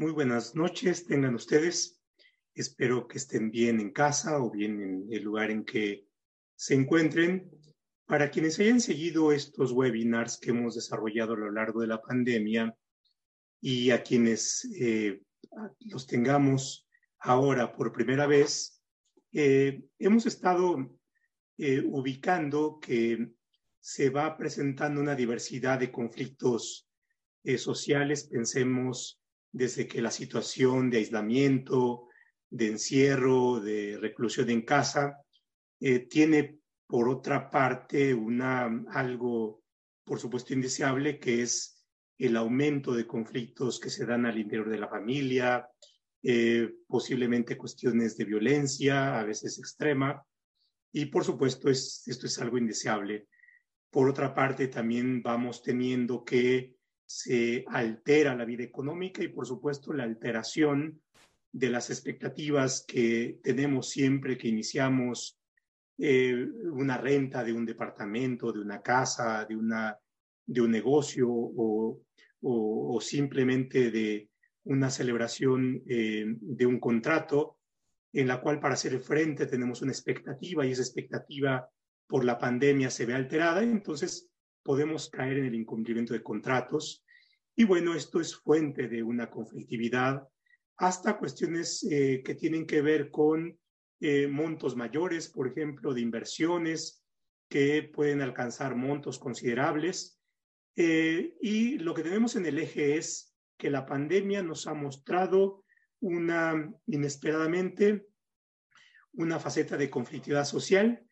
Muy buenas noches, tengan ustedes. Espero que estén bien en casa o bien en el lugar en que se encuentren. Para quienes hayan seguido estos webinars que hemos desarrollado a lo largo de la pandemia y a quienes eh, los tengamos ahora por primera vez, eh, hemos estado eh, ubicando que se va presentando una diversidad de conflictos sociales. Pensemos desde que la situación de aislamiento, de encierro, de reclusión en casa, tiene por otra parte, una, algo, por supuesto, indeseable, que es el aumento de conflictos que se dan al interior de la familia, eh, posiblemente cuestiones de violencia, a veces extrema, y por supuesto es, esto es algo indeseable. Por otra parte, también vamos teniendo que se altera la vida económica y por supuesto la alteración de las expectativas que tenemos siempre que iniciamos eh, una renta de un departamento, de una casa, de, una, de un negocio o, simplemente de una celebración eh, de un contrato en la cual para hacer frente tenemos una expectativa y esa expectativa por la pandemia se ve alterada, entonces podemos caer en el incumplimiento de contratos. Y bueno, esto es fuente de una conflictividad hasta cuestiones eh, que tienen que ver con eh, montos mayores, por ejemplo, de inversiones que pueden alcanzar montos considerables. Eh, y lo que tenemos en el eje es que la pandemia nos ha mostrado una, inesperadamente, una faceta de conflictividad social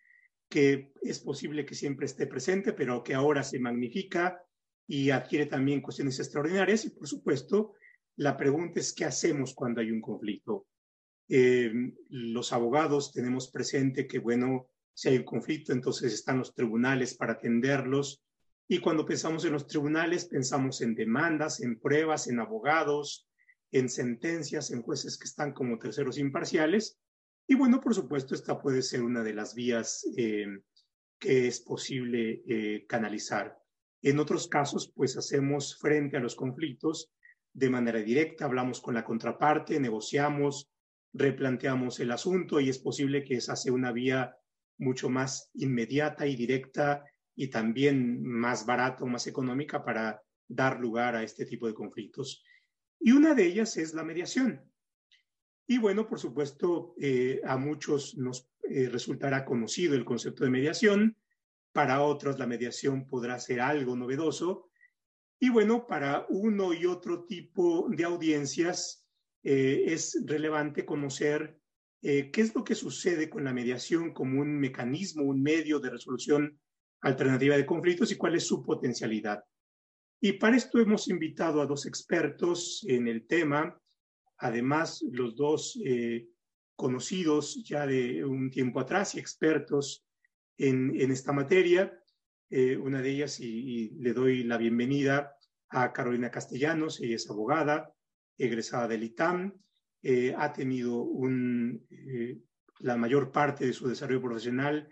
que es posible que siempre esté presente, pero que ahora se magnifica y adquiere también cuestiones extraordinarias. Y por supuesto, la pregunta es, ¿qué hacemos cuando hay un conflicto? Eh, los abogados tenemos presente que, bueno, si hay un conflicto, entonces están los tribunales para atenderlos. Y cuando pensamos en los tribunales, pensamos en demandas, en pruebas, en abogados, en sentencias, en jueces que están como terceros imparciales. Y bueno, por supuesto, esta puede ser una de las vías eh, que es posible eh, canalizar. En otros casos, pues hacemos frente a los conflictos de manera directa, hablamos con la contraparte, negociamos, replanteamos el asunto y es posible que esa sea una vía mucho más inmediata y directa y también más barata o más económica para dar lugar a este tipo de conflictos. Y una de ellas es la mediación. Y bueno, por supuesto, eh, a muchos nos eh, resultará conocido el concepto de mediación, para otros la mediación podrá ser algo novedoso. Y bueno, para uno y otro tipo de audiencias, eh, es relevante conocer qué es lo que sucede con la mediación como un mecanismo, un medio de resolución alternativa de conflictos y cuál es su potencialidad. Y para esto hemos invitado a dos expertos en el tema, además los dos eh, conocidos ya de un tiempo atrás y expertos en, esta materia. una de ellas, y, le doy la bienvenida a Carolina Castellanos, ella es abogada, egresada del ITAM, eh, ha tenido eh, la mayor parte de su desarrollo profesional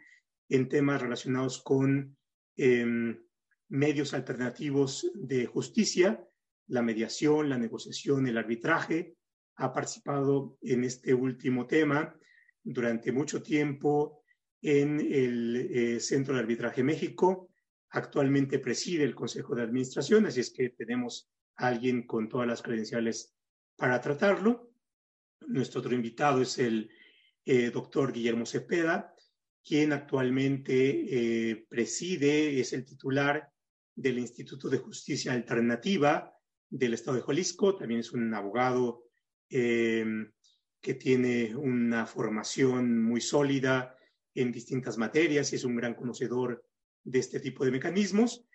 en temas relacionados con em, medios alternativos de justicia, la mediación, la negociación, el arbitraje. Ha participado en este último tema durante mucho tiempo en el eh, Centro de Arbitraje México. Actualmente preside el Consejo de Administración, así es que tenemos a alguien con todas las credenciales para tratarlo. Nuestro otro invitado es el eh, doctor Guillermo Cepeda, quien actualmente eh, preside, es el titular del Instituto de Justicia Alternativa del Estado de Jalisco. También es un abogado em, que tiene una formación muy sólida en distintas materias y es un gran conocedor de este tipo de mecanismos.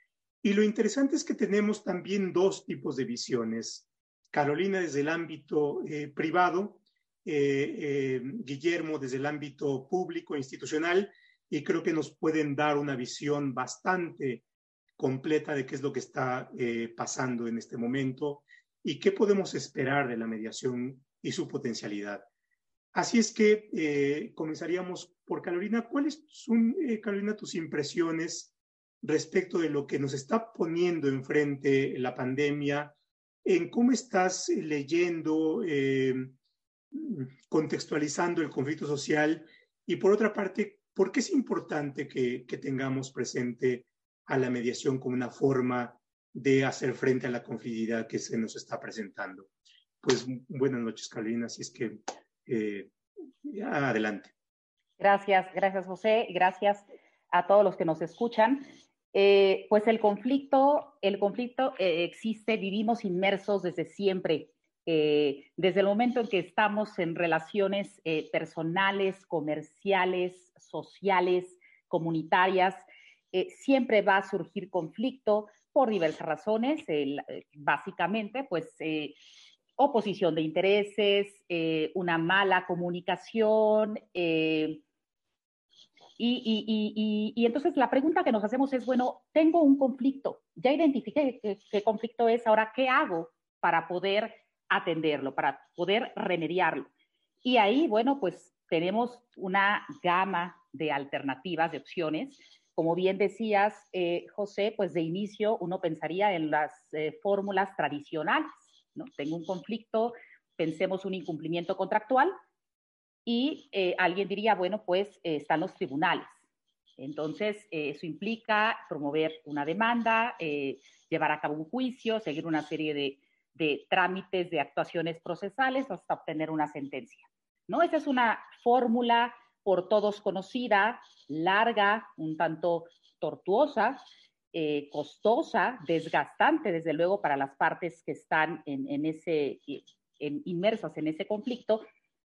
Y lo interesante es que tenemos también dos tipos de visiones. Carolina desde el ámbito eh, privado, eh, eh, Guillermo desde el ámbito público, institucional, y creo que nos pueden dar una visión bastante completa de qué es lo que está pasando en este momento y qué podemos esperar de la mediación y su potencialidad. Así es que comenzaríamos por Carolina. ¿Cuáles son, Carolina, tus impresiones respecto de lo que nos está poniendo enfrente la pandemia en cómo estás leyendo, eh, contextualizando el conflicto social y por otra parte, ¿por qué es importante que, que tengamos presente a la mediación como una forma de hacer frente a la conflictividad que se nos está presentando? Pues buenas noches, Carolina, así es que eh, adelante. Gracias, gracias José, gracias a todos los que nos escuchan. Eh, pues el conflicto, el conflicto eh, existe, vivimos inmersos desde siempre, desde el momento en que estamos en relaciones personales, comerciales, sociales, comunitarias, siempre va a surgir conflicto por diversas razones, básicamente, pues oposición de intereses, una mala comunicación, y, entonces la pregunta que nos hacemos es, bueno, tengo un conflicto, ya identifiqué qué, conflicto es, ahora, ¿qué hago para poder atenderlo, para poder remediarlo? Y ahí, bueno, pues tenemos una gama de alternativas, de opciones. Como bien decías, eh, José, pues de inicio uno pensaría en las eh, fórmulas tradicionales, ¿no? Tengo un conflicto, pensemos un incumplimiento contractual, y eh, alguien diría, bueno, pues están los tribunales. Entonces, eso implica promover una demanda, llevar a cabo un juicio, seguir una serie de, de, trámites, de actuaciones procesales hasta obtener una sentencia. ¿no? Esa es una fórmula por todos conocida, larga, un tanto tortuosa, costosa, desgastante, desde luego, para las partes que están en, en ese, en, inmersas en ese conflicto,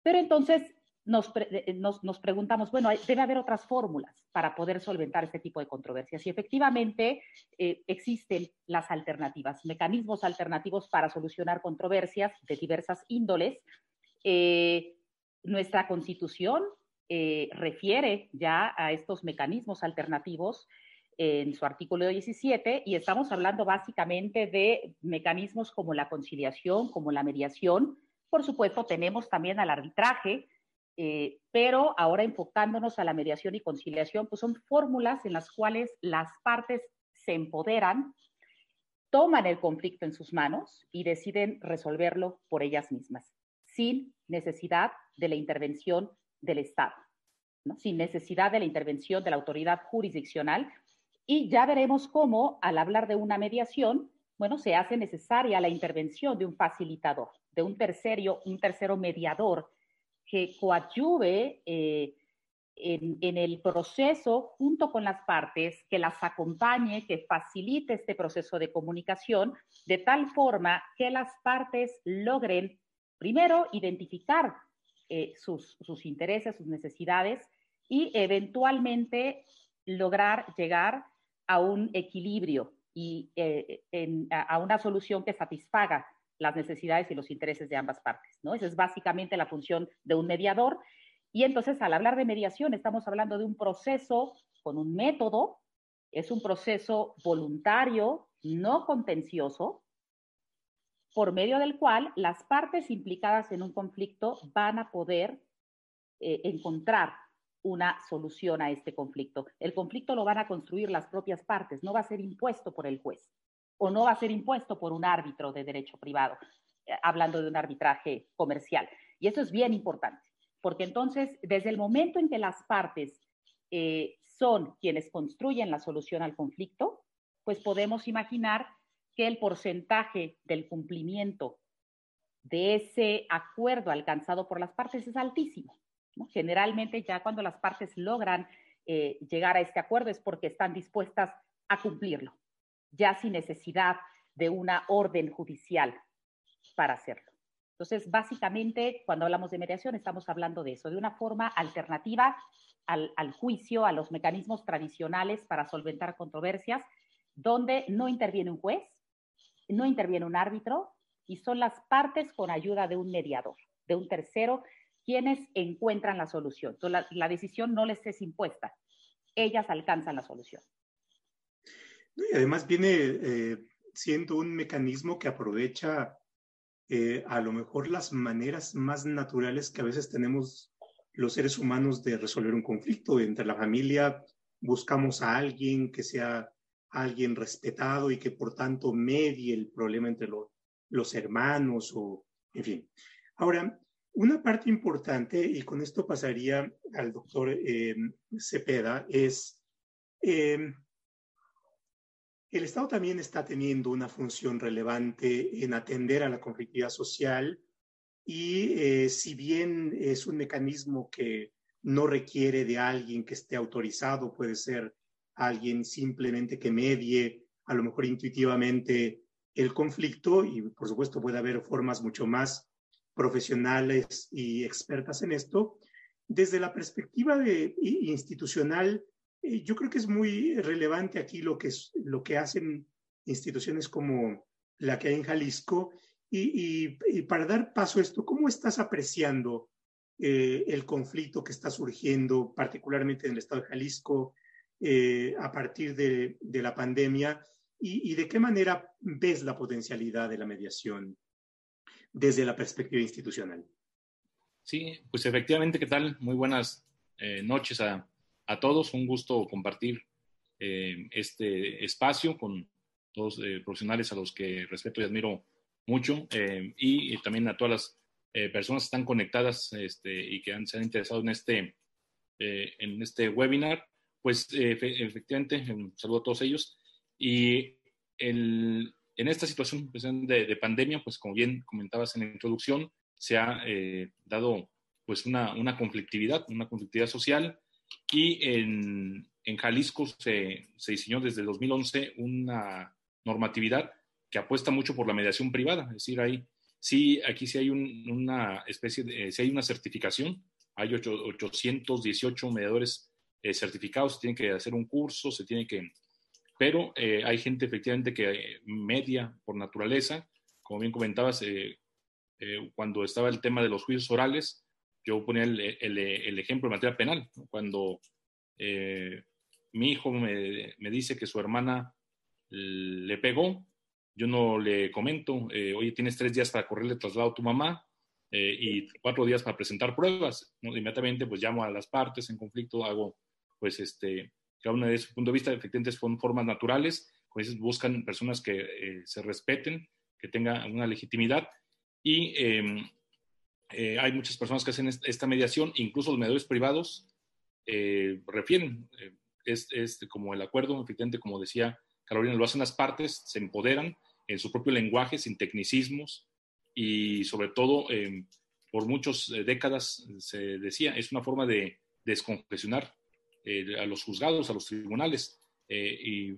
pero entonces eh, nos, nos, preguntamos, bueno, debe haber otras fórmulas para poder solventar este tipo de controversias. Y efectivamente eh, existen las alternativas, mecanismos alternativos para solucionar controversias de diversas índoles. Eh, nuestra constitución refiere ya a estos mecanismos alternativos en su artículo 17 y estamos hablando básicamente de mecanismos como la conciliación, como la mediación, por supuesto, tenemos también al arbitraje, eh, pero ahora enfocándonos a la mediación y conciliación, pues son fórmulas en las cuales las partes se empoderan, toman el conflicto en sus manos y deciden resolverlo por ellas mismas, sin necesidad de la intervención del Estado, sin necesidad de la intervención de la autoridad jurisdiccional. Y ya veremos cómo, al hablar de una mediación, bueno, se hace necesaria la intervención de un facilitador, de un tercero, un tercero mediador que coadyuve eh, en, el proceso junto con las partes, que las acompañe, que facilite este proceso de comunicación, de tal forma que las partes logren, primero, identificar eh, sus, intereses, sus necesidades y eventualmente lograr llegar a un equilibrio y eh, a una solución que satisfaga las necesidades y los intereses de ambas partes, ¿no? Esa es básicamente la función de un mediador. Y entonces, al hablar de mediación, estamos hablando de un proceso con un método, es un proceso voluntario, no contencioso, por medio del cual las partes implicadas en un conflicto van a poder eh, encontrar una solución a este conflicto. El conflicto lo van a construir las propias partes, no va a ser impuesto por el juez o no va a ser impuesto por un árbitro de derecho privado, eh, hablando de un arbitraje comercial. Y eso es bien importante, porque entonces, desde el momento en que las partes eh, son quienes construyen la solución al conflicto, pues podemos imaginar que el porcentaje del cumplimiento de ese acuerdo alcanzado por las partes es altísimo. Generalmente ya cuando las partes logran eh, llegar a este acuerdo es porque están dispuestas a cumplirlo ya sin necesidad de una orden judicial para hacerlo. Entonces, básicamente, cuando hablamos de mediación, estamos hablando de eso, de una forma alternativa al, juicio, a los mecanismos tradicionales para solventar controversias, donde no interviene un juez, no interviene un árbitro, y son las partes con ayuda de un mediador, de un tercero, quienes encuentran la solución. Entonces, la decisión no les es impuesta, ellas alcanzan la solución. Y además viene eh, siendo un mecanismo que aprovecha eh, a lo mejor las maneras más naturales que a veces tenemos los seres humanos de resolver un conflicto. Entre la familia buscamos a alguien que sea alguien respetado y que por tanto medie el problema entre, los hermanos o, en fin. Ahora, una parte importante, y con esto pasaría al doctor eh, Cepeda, es eh, el Estado también está teniendo una función relevante en atender a la conflictividad social y eh, si bien es un mecanismo que no requiere de alguien que esté autorizado, puede ser alguien simplemente que medie, a lo mejor intuitivamente, el conflicto y por supuesto puede haber formas mucho más profesionales y expertas en esto. Desde la perspectiva de, institucional, eh, yo creo que es muy relevante aquí lo que, es, lo que hacen instituciones como la que hay en Jalisco. Y, para dar paso a esto, ¿cómo estás apreciando eh, el conflicto que está surgiendo, particularmente en el estado de Jalisco, eh, a partir de, de la pandemia? Y, de qué manera ves la potencialidad de la mediación desde la perspectiva institucional? Sí, pues efectivamente, ¿qué tal? Muy buenas noches a, a todos. Un gusto compartir eh, este espacio con eh, profesionales a los que respeto y admiro mucho eh, y, también a todas las personas que están conectadas este, y que han, se han interesado en este, en este webinar. Pues efectivamente, un saludo a todos ellos. Y en esta situación pues, de, de, pandemia, pues como bien comentabas en la introducción, se ha dado pues una, una conflictividad, una conflictividad social y en, en Jalisco se, se, diseñó desde el 2011 una normatividad que apuesta mucho por la mediación privada. Es decir, hay, sí, aquí sí hay una especie de, sí hay una certificación. Hay 818 mediadores eh, certificados, se tiene que hacer un curso, se tiene que... Pero eh, hay gente efectivamente que media por naturaleza, como bien comentabas, eh, cuando estaba el tema de los juicios orales, yo ponía el, ejemplo en materia penal, cuando eh, mi hijo me, dice que su hermana le pegó, yo no le comento, eh, oye, tienes tres días para correrle traslado a tu mamá eh, y cuatro días para presentar pruebas. Inmediatamente pues llamo a las partes en conflicto, hago pues este, cada una de su punto de vista, efectivamente son formas naturales, pues buscan personas que se respeten, que tengan una legitimidad. Y em, eh, hay muchas personas que hacen esta mediación, incluso los mediadores privados eh, refieren, eh, es, es, como el acuerdo, efectivamente, como decía Carolina, lo hacen las partes, se empoderan en su propio lenguaje, sin tecnicismos, y sobre todo, por muchas décadas se decía, es una forma de descongestionar a los juzgados, a los tribunales, y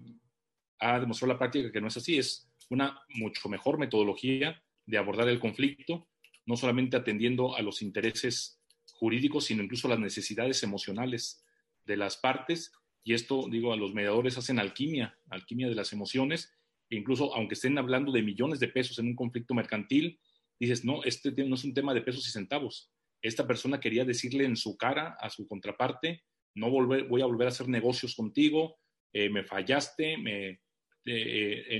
ha demostrado la práctica que no es así, es una mucho mejor metodología de abordar el conflicto no solamente atendiendo a los intereses jurídicos, sino incluso las necesidades emocionales de las partes. Y esto, digo, a los mediadores hacen alquimia, alquimia de las emociones. E incluso, aunque estén hablando de millones de pesos en un conflicto mercantil, dices, no, este no es un tema de pesos y centavos. Esta persona quería decirle en su cara a su contraparte, no volver, voy a volver a hacer negocios contigo, eh, me fallaste, me, eh,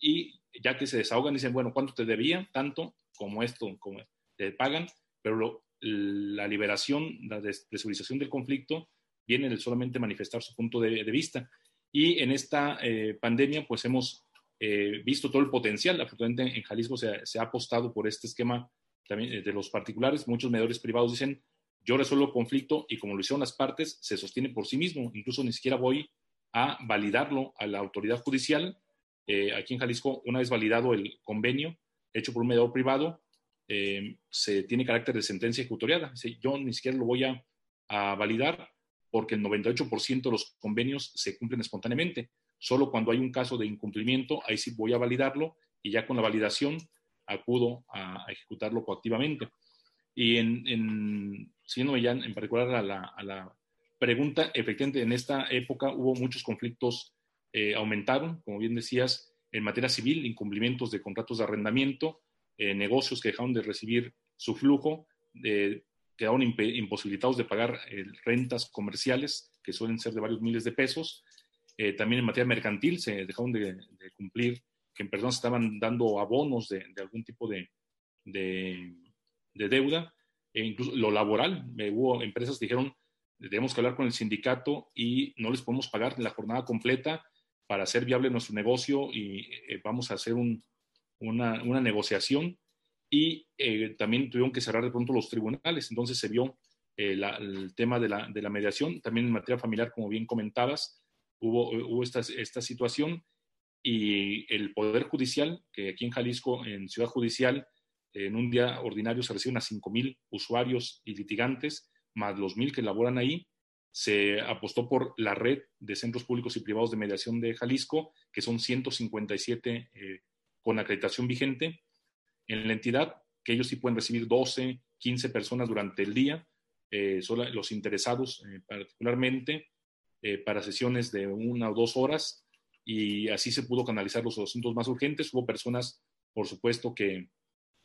y ya que se desahogan, dicen, bueno, ¿cuánto te debía? Tanto, como esto, como te pagan, pero la liberación, la desestabilización del conflicto viene de solamente manifestar su punto de, vista. Y en esta eh, pandemia, pues hemos eh, visto todo el potencial. Afortunadamente en Jalisco se, se, ha apostado por este esquema también eh, de los particulares. Muchos mediadores privados dicen, yo resuelvo el conflicto y como lo hicieron las partes, se sostiene por sí mismo. Incluso ni siquiera voy a validarlo a la autoridad judicial. aquí en Jalisco, una vez validado el convenio, hecho por un mediador privado, eh, se tiene carácter de sentencia ejecutoriada. Yo ni siquiera lo voy a, validar porque el 98% de los convenios se cumplen espontáneamente. Solo cuando hay un caso de incumplimiento, ahí sí voy a validarlo y ya con la validación acudo a, ejecutarlo coactivamente. Y en siguiendo ya en particular a la, pregunta, efectivamente en esta época hubo muchos conflictos, eh, aumentaron, como bien decías, en materia civil, incumplimientos de contratos de arrendamiento, eh, negocios que dejaron de recibir su flujo, quedaron imposibilitados de pagar eh, rentas comerciales, que suelen ser de varios miles de pesos. Eh, también en materia mercantil se dejaron de, cumplir, que en personas estaban dando abonos de, algún tipo de, de, deuda. E incluso lo laboral, hubo empresas que dijeron, tenemos que hablar con el sindicato y no les podemos pagar la jornada completa para hacer viable nuestro negocio y eh, vamos a hacer un, una, negociación y eh, también tuvieron que cerrar de pronto los tribunales. Entonces se vio eh, el tema de la, mediación. También en materia familiar, como bien comentabas, hubo, esta situación y el Poder Judicial, que aquí en Jalisco, en Ciudad Judicial, en un día ordinario se reciben a 5.000 usuarios y litigantes, más los 1.000 que laboran ahí. Se apostó por la red de centros públicos y privados de mediación de Jalisco, que son 157 eh, con acreditación vigente en la entidad, que ellos sí pueden recibir 12, 15 personas durante el día, eh, los interesados eh, particularmente, para sesiones de una o dos horas, y así se pudo canalizar los asuntos más urgentes. Hubo personas, por supuesto, que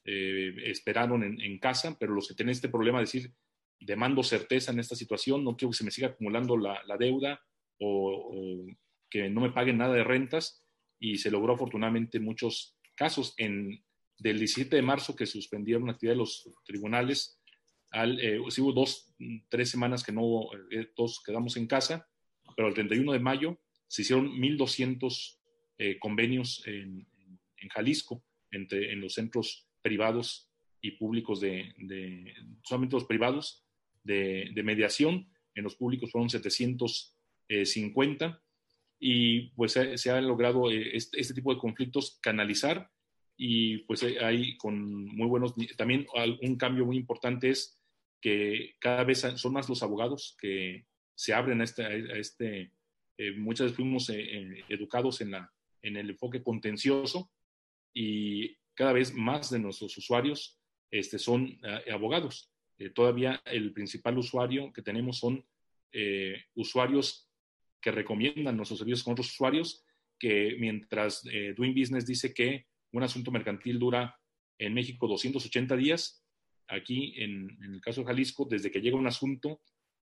eh, esperaron en, casa, pero los que tienen este problema de decir, demando certeza en esta situación, no quiero que se me siga acumulando la, deuda o, que no me paguen nada de rentas, y se logró afortunadamente en muchos casos. En, del 17 de marzo que suspendieron la actividad de los tribunales, al, eh, hubo dos, tres semanas que no, eh, todos quedamos en casa, pero el 31 de mayo se hicieron 1.200 eh, convenios en, en, Jalisco, entre, en los centros privados y públicos de, solamente los privados de, mediación, en los públicos fueron 750 y pues se, ha logrado eh, este, este, tipo de conflictos canalizar y pues eh, hay con muy buenos, también un cambio muy importante es que cada vez son más los abogados que se abren a este, a este eh, muchas veces fuimos educados en, la, en el enfoque contencioso y cada vez más de nuestros usuarios este, son eh, abogados. Eh, todavía el principal usuario que tenemos son eh, usuarios que recomiendan nuestros servicios con otros usuarios, que mientras Doing Business dice que un asunto mercantil dura en México 280 días, aquí en, el caso de Jalisco, desde que llega un asunto,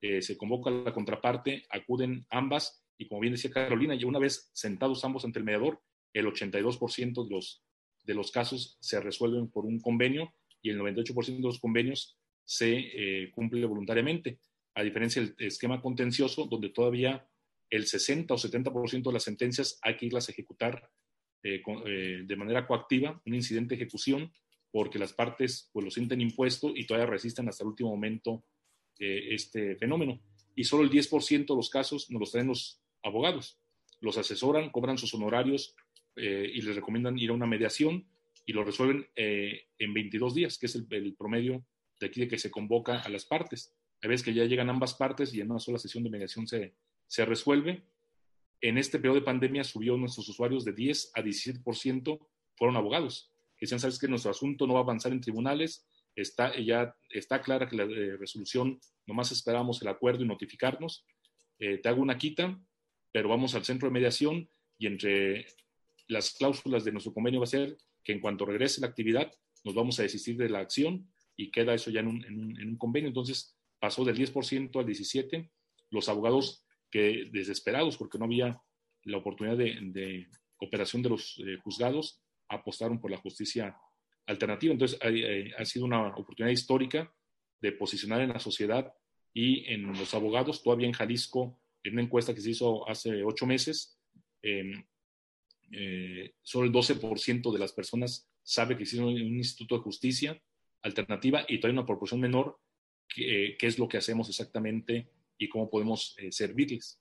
se convoca la contraparte, acuden ambas y como bien decía Carolina, y una vez sentados ambos ante el mediador, el 82% de los de los casos se resuelven por un convenio y el 98% de los convenios se eh, cumple voluntariamente, a diferencia del esquema contencioso, donde todavía el 60 o 70% de las sentencias hay que irlas a ejecutar eh, eh, de manera coactiva, un incidente de ejecución, porque las partes pues, lo sienten impuesto y todavía resisten hasta el último momento este fenómeno. Y solo el 10% de los casos nos los traen los abogados. Los asesoran, cobran sus honorarios eh, y les recomiendan ir a una mediación y lo resuelven eh, en 22 días, que es el, promedio de aquí de que se convoca a las partes. A veces que ya llegan ambas partes y en una sola sesión de mediación se, se resuelve. En este periodo de pandemia subió nuestros usuarios de 10 a 17% fueron abogados, que decían, sabes que nuestro asunto no va a avanzar en tribunales, está, ya está clara que la eh, resolución, nomás esperamos el acuerdo y notificarnos, te hago una quita, pero vamos al centro de mediación y entre las cláusulas de nuestro convenio va a ser que en cuanto regrese la actividad, nos vamos a desistir de la acción y queda eso ya en un, convenio. Entonces, pasó del 10% al 17%. Los abogados que desesperados porque no había la oportunidad de, cooperación de los eh, juzgados, apostaron por la justicia alternativa. Entonces, eh, ha sido una oportunidad histórica de posicionar en la sociedad y en los abogados. Todavía en Jalisco, en una encuesta que se hizo hace ocho meses, eh, solo el 12% de las personas sabe que existe un, instituto de justicia alternativa y todavía una proporción menor qué es lo que hacemos exactamente y cómo podemos eh, servirles.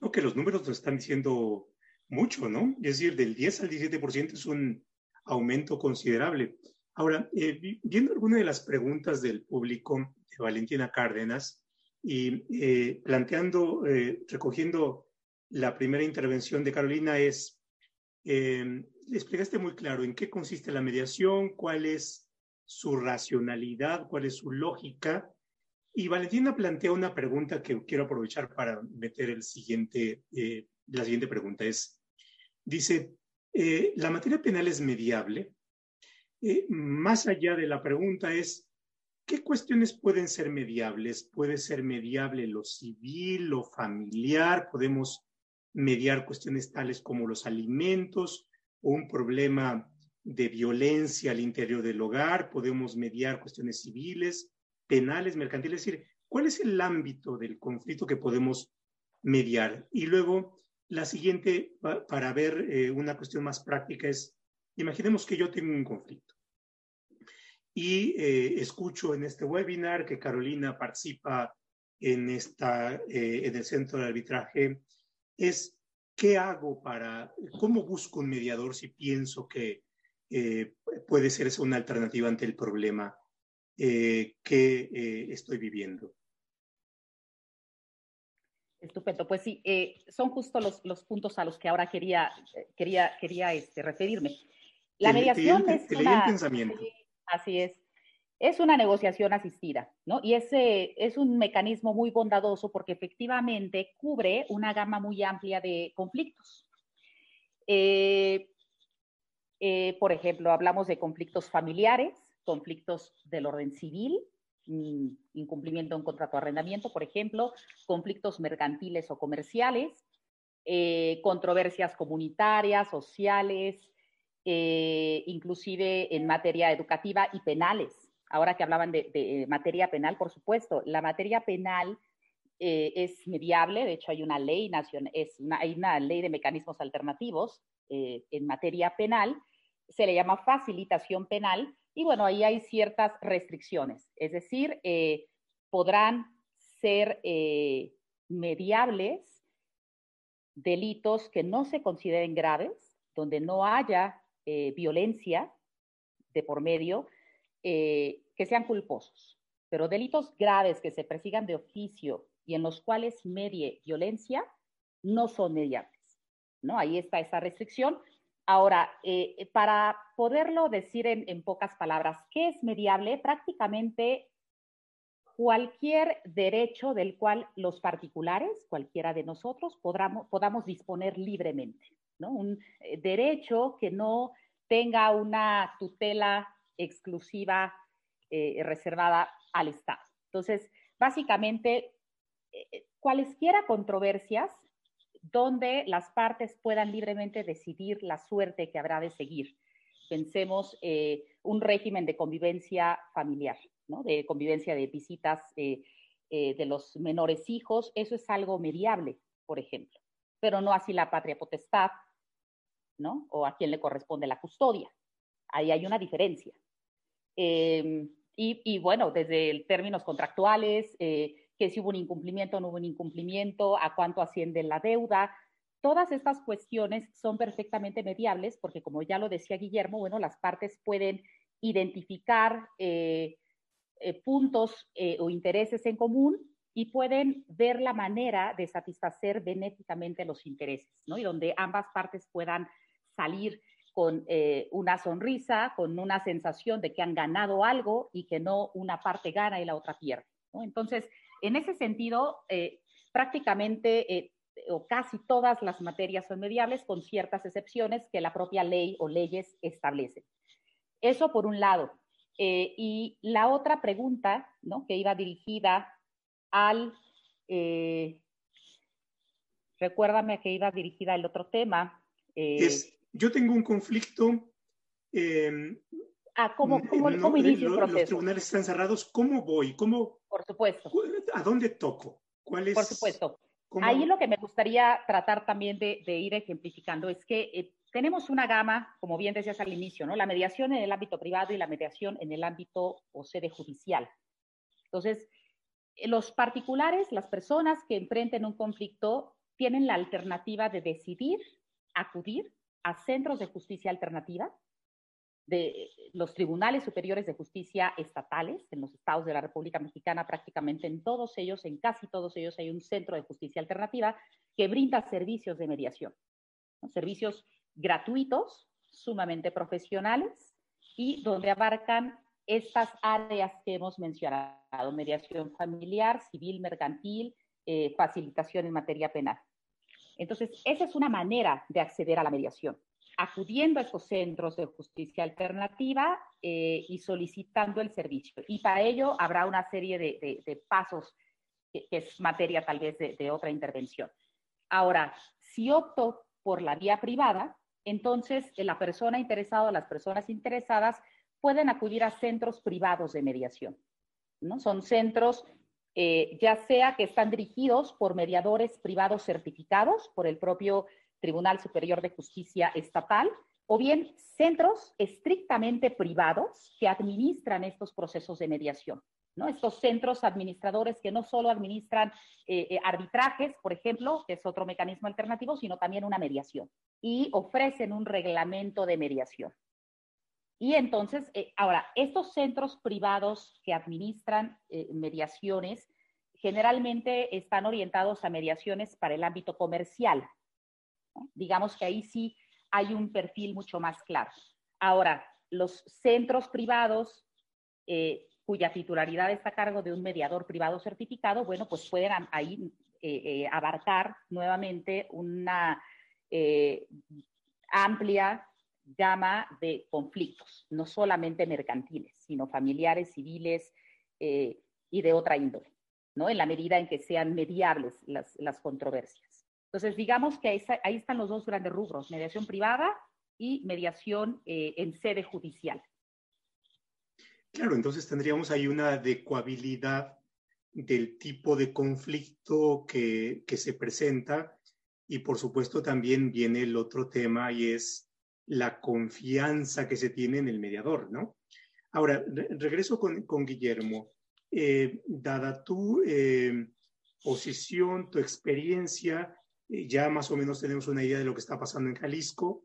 No, que los números nos están diciendo mucho, ¿no? Es decir, del 10 al 17% es un aumento considerable. Ahora, eh, viendo algunas de las preguntas del público de Valentina Cárdenas y eh, planteando, recogiendo la primera intervención de Carolina es, eh, explicaste muy claro en qué consiste la mediación, cuál es su racionalidad, cuál es su lógica. Y Valentina plantea una pregunta que quiero aprovechar para meter el siguiente, eh, la siguiente pregunta. Es, dice, eh, ¿la materia penal es mediable? Eh, más allá de la pregunta es, ¿qué cuestiones pueden ser mediables? ¿Puede ser mediable lo civil, lo familiar? ¿Podemos mediar cuestiones tales como los alimentos o un problema de violencia al interior del hogar, podemos mediar cuestiones civiles, penales, mercantiles, es decir, ¿cuál es el ámbito del conflicto que podemos mediar? Y luego, la siguiente, para ver eh, una cuestión más práctica, es Imaginemos que yo tengo un conflicto y eh, escucho en este webinar que Carolina participa en, esta, eh, en el centro de arbitraje, es qué hago para, cómo busco un mediador si pienso que eh, puede ser una alternativa ante el problema que estoy viviendo. Estupendo, pues sí, son justo los, los, puntos a los que ahora quería, quería, quería este, referirme. La mediación es una, pensamiento. Así es. Es una negociación asistida, ¿no? Y ese es un mecanismo muy bondadoso porque efectivamente cubre una gama muy amplia de conflictos. Eh, eh, por ejemplo, hablamos de conflictos familiares, conflictos del orden civil, mm, incumplimiento de un contrato de arrendamiento, por ejemplo, conflictos mercantiles o comerciales, eh, controversias comunitarias, sociales, inclusive en materia educativa y penales. Ahora que hablaban de, materia penal, por supuesto, la materia penal eh, es mediable, de hecho hay una ley nacional, hay una ley de mecanismos alternativos eh, en materia penal, se le llama facilitación penal y bueno, ahí hay ciertas restricciones, es decir, podrán ser mediables delitos que no se consideren graves, donde no haya eh, violencia de por medio, eh, que sean culposos. Pero delitos graves que se persigan de oficio y en los cuales medie violencia no son mediables. ¿no? Ahí está esa restricción. Ahora, eh, para poderlo decir en, pocas palabras, ¿qué es mediable? Prácticamente cualquier derecho del cual los particulares, cualquiera de nosotros, podamos, podamos disponer libremente. Un eh, derecho que no tenga una tutela exclusiva eh, reservada al Estado. Entonces, básicamente, eh, cualesquiera controversias donde las partes puedan libremente decidir la suerte que habrá de seguir. Pensemos un régimen de convivencia familiar, de convivencia de visitas de los menores hijos, eso es algo mediable, por ejemplo, pero no así la patria potestad, ¿no? O a quién le corresponde la custodia. Ahí hay una diferencia. Em, y, bueno, desde términos contractuales, eh, que si hubo un incumplimiento no hubo un incumplimiento, a cuánto asciende la deuda, todas estas cuestiones son perfectamente mediables porque, como ya lo decía Guillermo, bueno, las partes pueden identificar eh, eh, puntos o intereses en común y pueden ver la manera de satisfacer benéficamente los intereses, ¿no? Y donde ambas partes puedan salir con eh, una sonrisa, con una sensación de que han ganado algo y que no una parte gana y la otra pierde. Entonces, en ese sentido, eh, prácticamente eh, o casi todas las materias son mediables con ciertas excepciones que la propia ley o leyes establecen. Eso por un lado. y la otra pregunta, ¿no? que iba dirigida al... recuérdame que iba dirigida al otro tema. es yo tengo un conflicto. Eh, ah, ¿cómo, cómo, cómo inicia el proceso? Los tribunales están cerrados. ¿Cómo voy? ¿Cómo, Por supuesto. ¿A dónde toco? ¿Cuál es, Por supuesto. Ahí lo que me gustaría tratar también de, ir ejemplificando es que eh, tenemos una gama, como bien decías al inicio, ¿no? La mediación en el ámbito privado y la mediación en el ámbito o sede judicial. Entonces, eh, los particulares, las personas que enfrenten un conflicto, tienen la alternativa de decidir acudir a centros de justicia alternativa, de los tribunales superiores de justicia estatales en los estados de la República Mexicana, prácticamente en todos ellos, en casi todos ellos hay un centro de justicia alternativa que brinda servicios de mediación, servicios gratuitos, sumamente profesionales y donde abarcan estas áreas que hemos mencionado, mediación familiar, civil, mercantil, eh, facilitación en materia penal. Entonces, esa es una manera de acceder a la mediación, acudiendo a estos centros de justicia alternativa eh, y solicitando el servicio. Y para ello habrá una serie de, pasos que, es materia tal vez de, otra intervención. Ahora, si opto por la vía privada, entonces eh, la persona interesada o las personas interesadas pueden acudir a centros privados de mediación. ¿no? Son centros eh, ya sea que están dirigidos por mediadores privados certificados por el propio Tribunal Superior de Justicia Estatal, o bien centros estrictamente privados que administran estos procesos de mediación. ¿no? Estos centros administradores que no solo administran eh, eh, arbitrajes, por ejemplo, que es otro mecanismo alternativo, sino también una mediación y ofrecen un reglamento de mediación. Y entonces, eh, ahora, estos centros privados que administran mediaciones generalmente están orientados a mediaciones para el ámbito comercial. Digamos que ahí sí hay un perfil mucho más claro. Ahora, los centros privados cuya titularidad está a cargo de un mediador privado certificado, bueno, pues pueden ahí eh, eh, abarcar nuevamente una eh, amplia gama de conflictos, no solamente mercantiles, sino familiares, civiles y de otra índole, ¿no? En la medida en que sean mediables las, las controversias. Entonces, digamos que ahí, ahí, están los dos grandes rubros, mediación privada y mediación en sede judicial. Claro, entonces tendríamos ahí una adecuabilidad del tipo de conflicto que, se presenta y por supuesto también viene el otro tema y es la confianza que se tiene en el mediador, ¿no? Ahora, regreso con, Guillermo. Eh, dada tu eh, posición, tu experiencia, eh, ya más o menos tenemos una idea de lo que está pasando en Jalisco,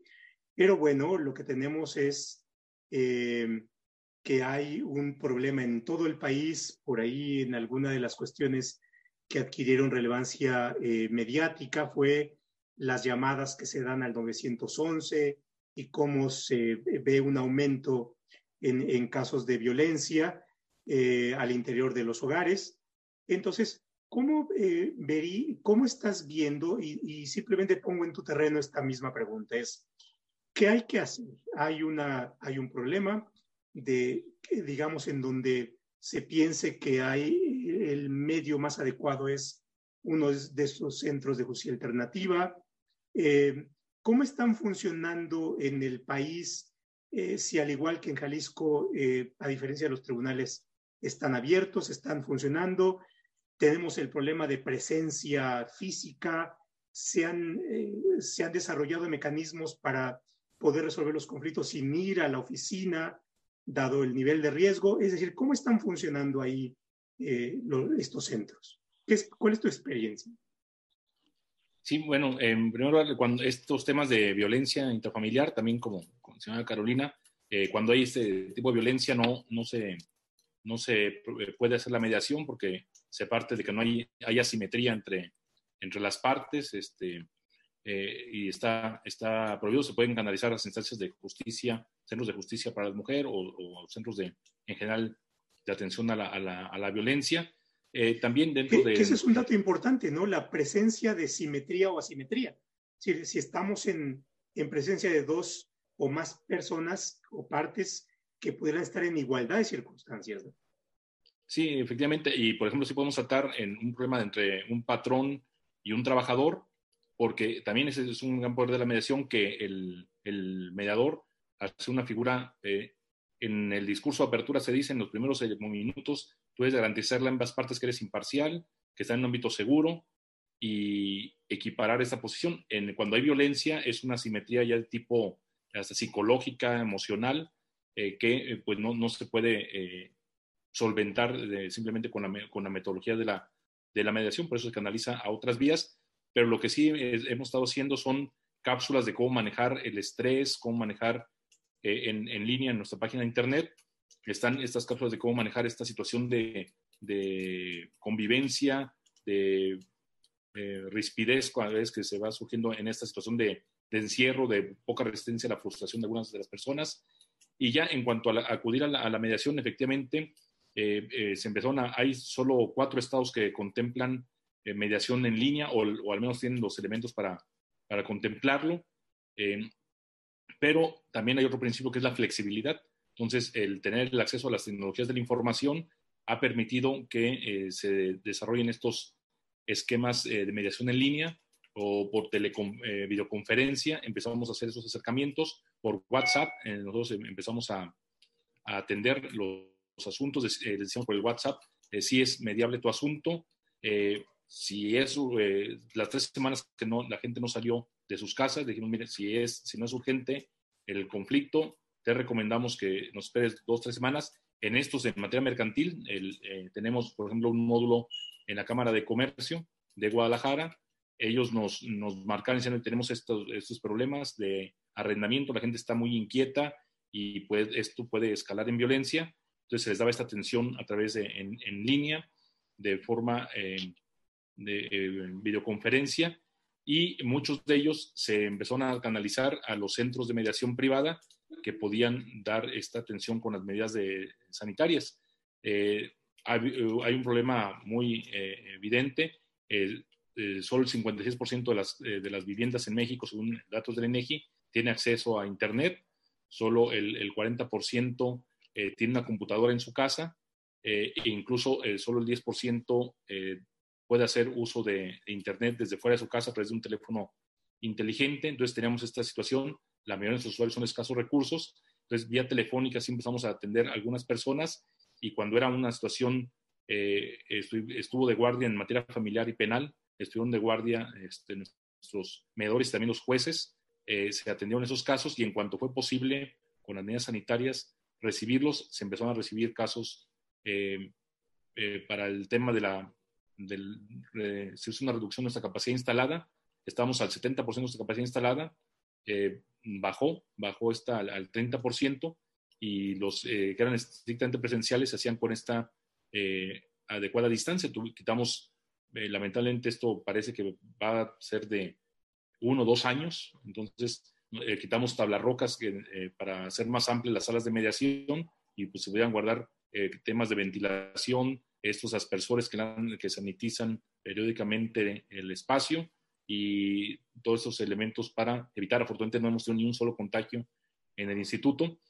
pero bueno, lo que tenemos es que hay un problema en todo el país, por ahí en alguna de las cuestiones que adquirieron relevancia mediática fue las llamadas que se dan al 911 y cómo se ve un aumento en, casos de violencia eh, al interior de los hogares. Entonces, ¿cómo, eh, verí, cómo estás viendo? Y, y, simplemente pongo en tu terreno esta misma pregunta, es, ¿qué hay que hacer? Hay, una, hay un problema, de, digamos, en donde se piense que hay el medio más adecuado es uno de esos centros de justicia alternativa. Eh, ¿Cómo están funcionando en el país? Eh, si al igual que en Jalisco, eh, a diferencia de los tribunales, están abiertos, están funcionando. Tenemos el problema de presencia física. Se han, se han desarrollado mecanismos para poder resolver los conflictos sin ir a la oficina dado el nivel de riesgo? Es decir, ¿cómo están funcionando ahí eh, estos centros? ¿Cuál es tu experiencia? Sí, bueno, en primer lugar, cuando estos temas de violencia intrafamiliar, también como mencionaba Carolina, eh, cuando hay este tipo de violencia no, no, se, no se puede hacer la mediación porque se parte de que no hay, hay asimetría entre, entre las partes este, eh, y está, está prohibido. Se pueden canalizar las instancias de justicia centros de justicia para la mujer o, centros de, en general de atención a la, a la, violencia. Eh, también dentro de... ese es un dato importante, ¿no? La presencia de simetría o asimetría. Si, si estamos en, en presencia de dos o más personas o partes que pudieran estar en igualdad de circunstancias. ¿no? Sí, efectivamente. Y, por ejemplo, si podemos tratar en un problema entre un patrón y un trabajador, porque también ese es un gran poder de la mediación que el, el mediador hace una figura, eh, en el discurso de apertura se dice en los primeros minutos, tú debes garantizarle a ambas partes que eres imparcial, que está en un ámbito seguro y equiparar esa posición. Cuando hay violencia es una simetría ya de tipo hasta psicológica, emocional, eh, que eh, pues no, no, se puede solventar simplemente con la, con la metodología de la, de la mediación, por eso se canaliza a otras vías, pero lo que sí hemos estado haciendo son cápsulas de cómo manejar el estrés, cómo manejar eh, en, en, línea en nuestra página de internet. Están estas cápsulas de cómo manejar esta situación de, convivencia, de eh, rispidez cada vez que se va surgiendo en esta situación de, encierro, de poca resistencia a la frustración de algunas de las personas. Y ya en cuanto a, acudir a la, mediación, efectivamente, eh, eh, se empezaron a, hay solo cuatro estados que contemplan mediación en línea o, al menos tienen los elementos para, para contemplarlo pero también hay otro principio que es la flexibilidad. Entonces, el tener el acceso a las tecnologías de la información ha permitido que eh, se desarrollen estos esquemas eh, de mediación en línea o por eh, videoconferencia. Empezamos a hacer esos acercamientos por WhatsApp. nosotros em, empezamos a, atender los, asuntos, decíamos por el WhatsApp, si es mediable tu asunto, si es las tres semanas que no, la gente no salió de sus casas, dijimos, mire, si, es, si no es urgente, el conflicto, te recomendamos que nos esperes dos, tres semanas. En estos, en materia mercantil, el, tenemos, por ejemplo, un módulo en la Cámara de Comercio de Guadalajara. Ellos nos, nos marcaron diciendo tenemos estos, estos problemas de arrendamiento, la gente está muy inquieta y pues, esto puede escalar en violencia. Entonces se les daba esta atención a través de en, en línea, de forma eh, de eh, videoconferencia, y muchos de ellos se empezaron a canalizar a los centros de mediación privada que podían dar esta atención con las medidas de, sanitarias. Eh, hay, hay, un problema muy evidente. solo el 56% de las, de las viviendas en México, según datos del INEGI, tiene acceso a Internet. Solo el, el 40% eh, tiene una computadora en su casa eh, e incluso eh, solo el 10% puede hacer uso de, Internet desde fuera de su casa a través de un teléfono inteligente. Entonces tenemos esta situación, la mayoría de nuestros usuarios son escasos recursos, entonces vía telefónica sí empezamos a atender a algunas personas y cuando era una situación, estuvo de guardia en materia familiar y penal, estuvieron de guardia este, nuestros medidores y también los jueces, se atendieron esos casos y en cuanto fue posible con las medidas sanitarias, recibirlos, se empezaron a recibir casos eh, eh, para el tema de la, del, se hizo una reducción de nuestra capacidad instalada, estábamos al 70% de nuestra capacidad instalada, eh, bajó, bajó al, al 30% y los que eran estrictamente presenciales se hacían con esta adecuada distancia. quitamos, lamentablemente esto parece que va a ser de uno o dos años, entonces eh, quitamos tablas rocas eh, para hacer más amplias las salas de mediación y pues se podían guardar eh, temas de ventilación, estos aspersores que, que sanitizan periódicamente el espacio y todos esos elementos para evitar, afortunadamente no hemos tenido ni un solo contagio en el instituto.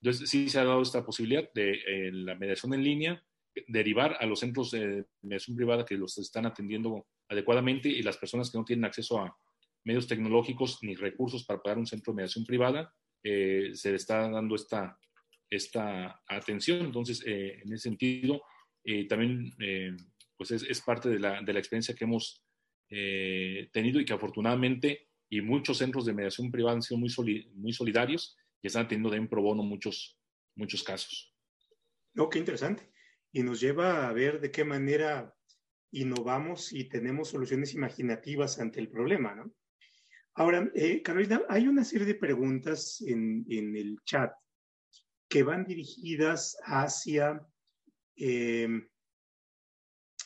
Entonces sí se ha dado esta posibilidad de la mediación en línea, derivar a los centros de mediación privada que los están atendiendo adecuadamente y las personas que no tienen acceso a, medios tecnológicos ni recursos para pagar un centro de mediación privada, eh, se le está dando esta, esta atención. Entonces, eh, en ese sentido, eh, también pues es, es, parte de la, de la, experiencia que hemos tenido y que afortunadamente y muchos centros de mediación privada han sido muy, muy solidarios y están teniendo de pro bono muchos, muchos casos. No, qué interesante. Y nos lleva a ver de qué manera innovamos y tenemos soluciones imaginativas ante el problema, ¿no? Ahora, eh, Carolina, hay una serie de preguntas en, el chat que van dirigidas hacia em,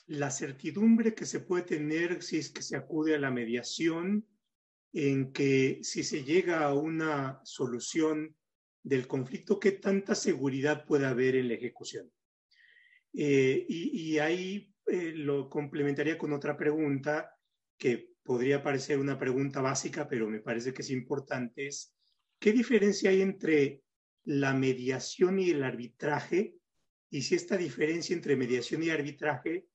la certidumbre que se puede tener si es que se acude a la mediación, en que si se llega a una solución del conflicto, ¿qué tanta seguridad puede haber en la ejecución? Eh, y, ahí eh, lo complementaría con otra pregunta que podría parecer una pregunta básica, pero me parece que es importante, es ¿qué diferencia hay entre la mediación y el arbitraje? Y si esta diferencia entre mediación y arbitraje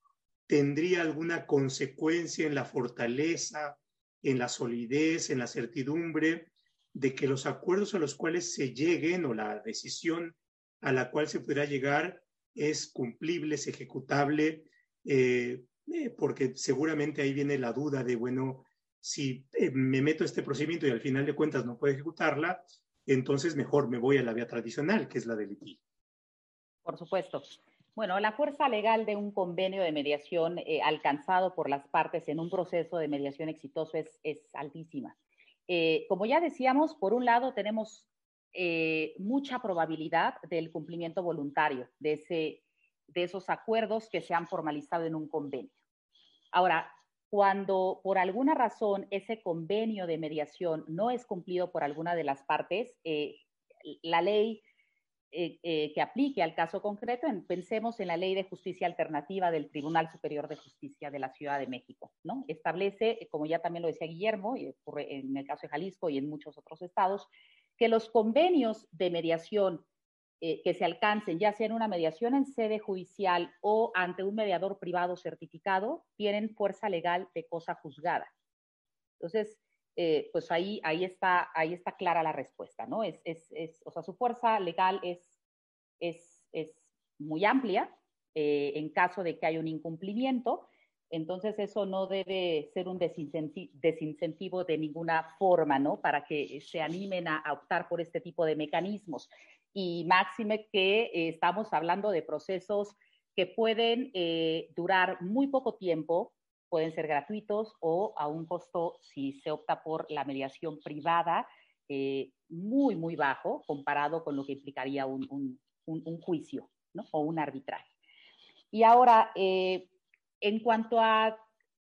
tendría alguna consecuencia en la fortaleza, en la solidez, en la certidumbre de que los acuerdos a los cuales se lleguen o la decisión a la cual se pudiera llegar es cumplible, es ejecutable, eh, eh, porque seguramente ahí viene la duda de, bueno, si eh, me meto este procedimiento y al final de cuentas no puedo ejecutarla, entonces mejor me voy a la vía tradicional, que es la del litigio. Por supuesto. Bueno, la fuerza legal de un convenio de mediación eh, alcanzado por las partes en un proceso de mediación exitoso es, es altísima. como ya decíamos, por un lado tenemos mucha probabilidad del cumplimiento voluntario de, ese, de esos acuerdos que se han formalizado en un convenio. Ahora, cuando por alguna razón ese convenio de mediación no es cumplido por alguna de las partes, eh, la ley eh, eh, que aplique al caso concreto, pensemos en la ley de justicia alternativa del Tribunal Superior de Justicia de la Ciudad de México, ¿no? Establece, como ya también lo decía Guillermo, y ocurre en el caso de Jalisco y en muchos otros estados, que los convenios de mediación eh, que se alcancen, ya sea en una mediación en sede judicial o ante un mediador privado certificado, tienen fuerza legal de cosa juzgada. Entonces, eh, pues ahí, ahí, está, ahí está clara la respuesta, ¿no? Es, es, es o sea, su fuerza legal es, es, es muy amplia eh, en caso de que haya un incumplimiento. Entonces, eso no debe ser un desincentivo de ninguna forma, ¿no? Para que se animen a, optar por este tipo de mecanismos. Y máxime que eh, estamos hablando de procesos que pueden durar muy poco tiempo, pueden ser gratuitos o a un costo, si se opta por la mediación privada, eh, muy, muy bajo comparado con lo que implicaría un, juicio ¿no? o un arbitraje. Y ahora, eh, en cuanto a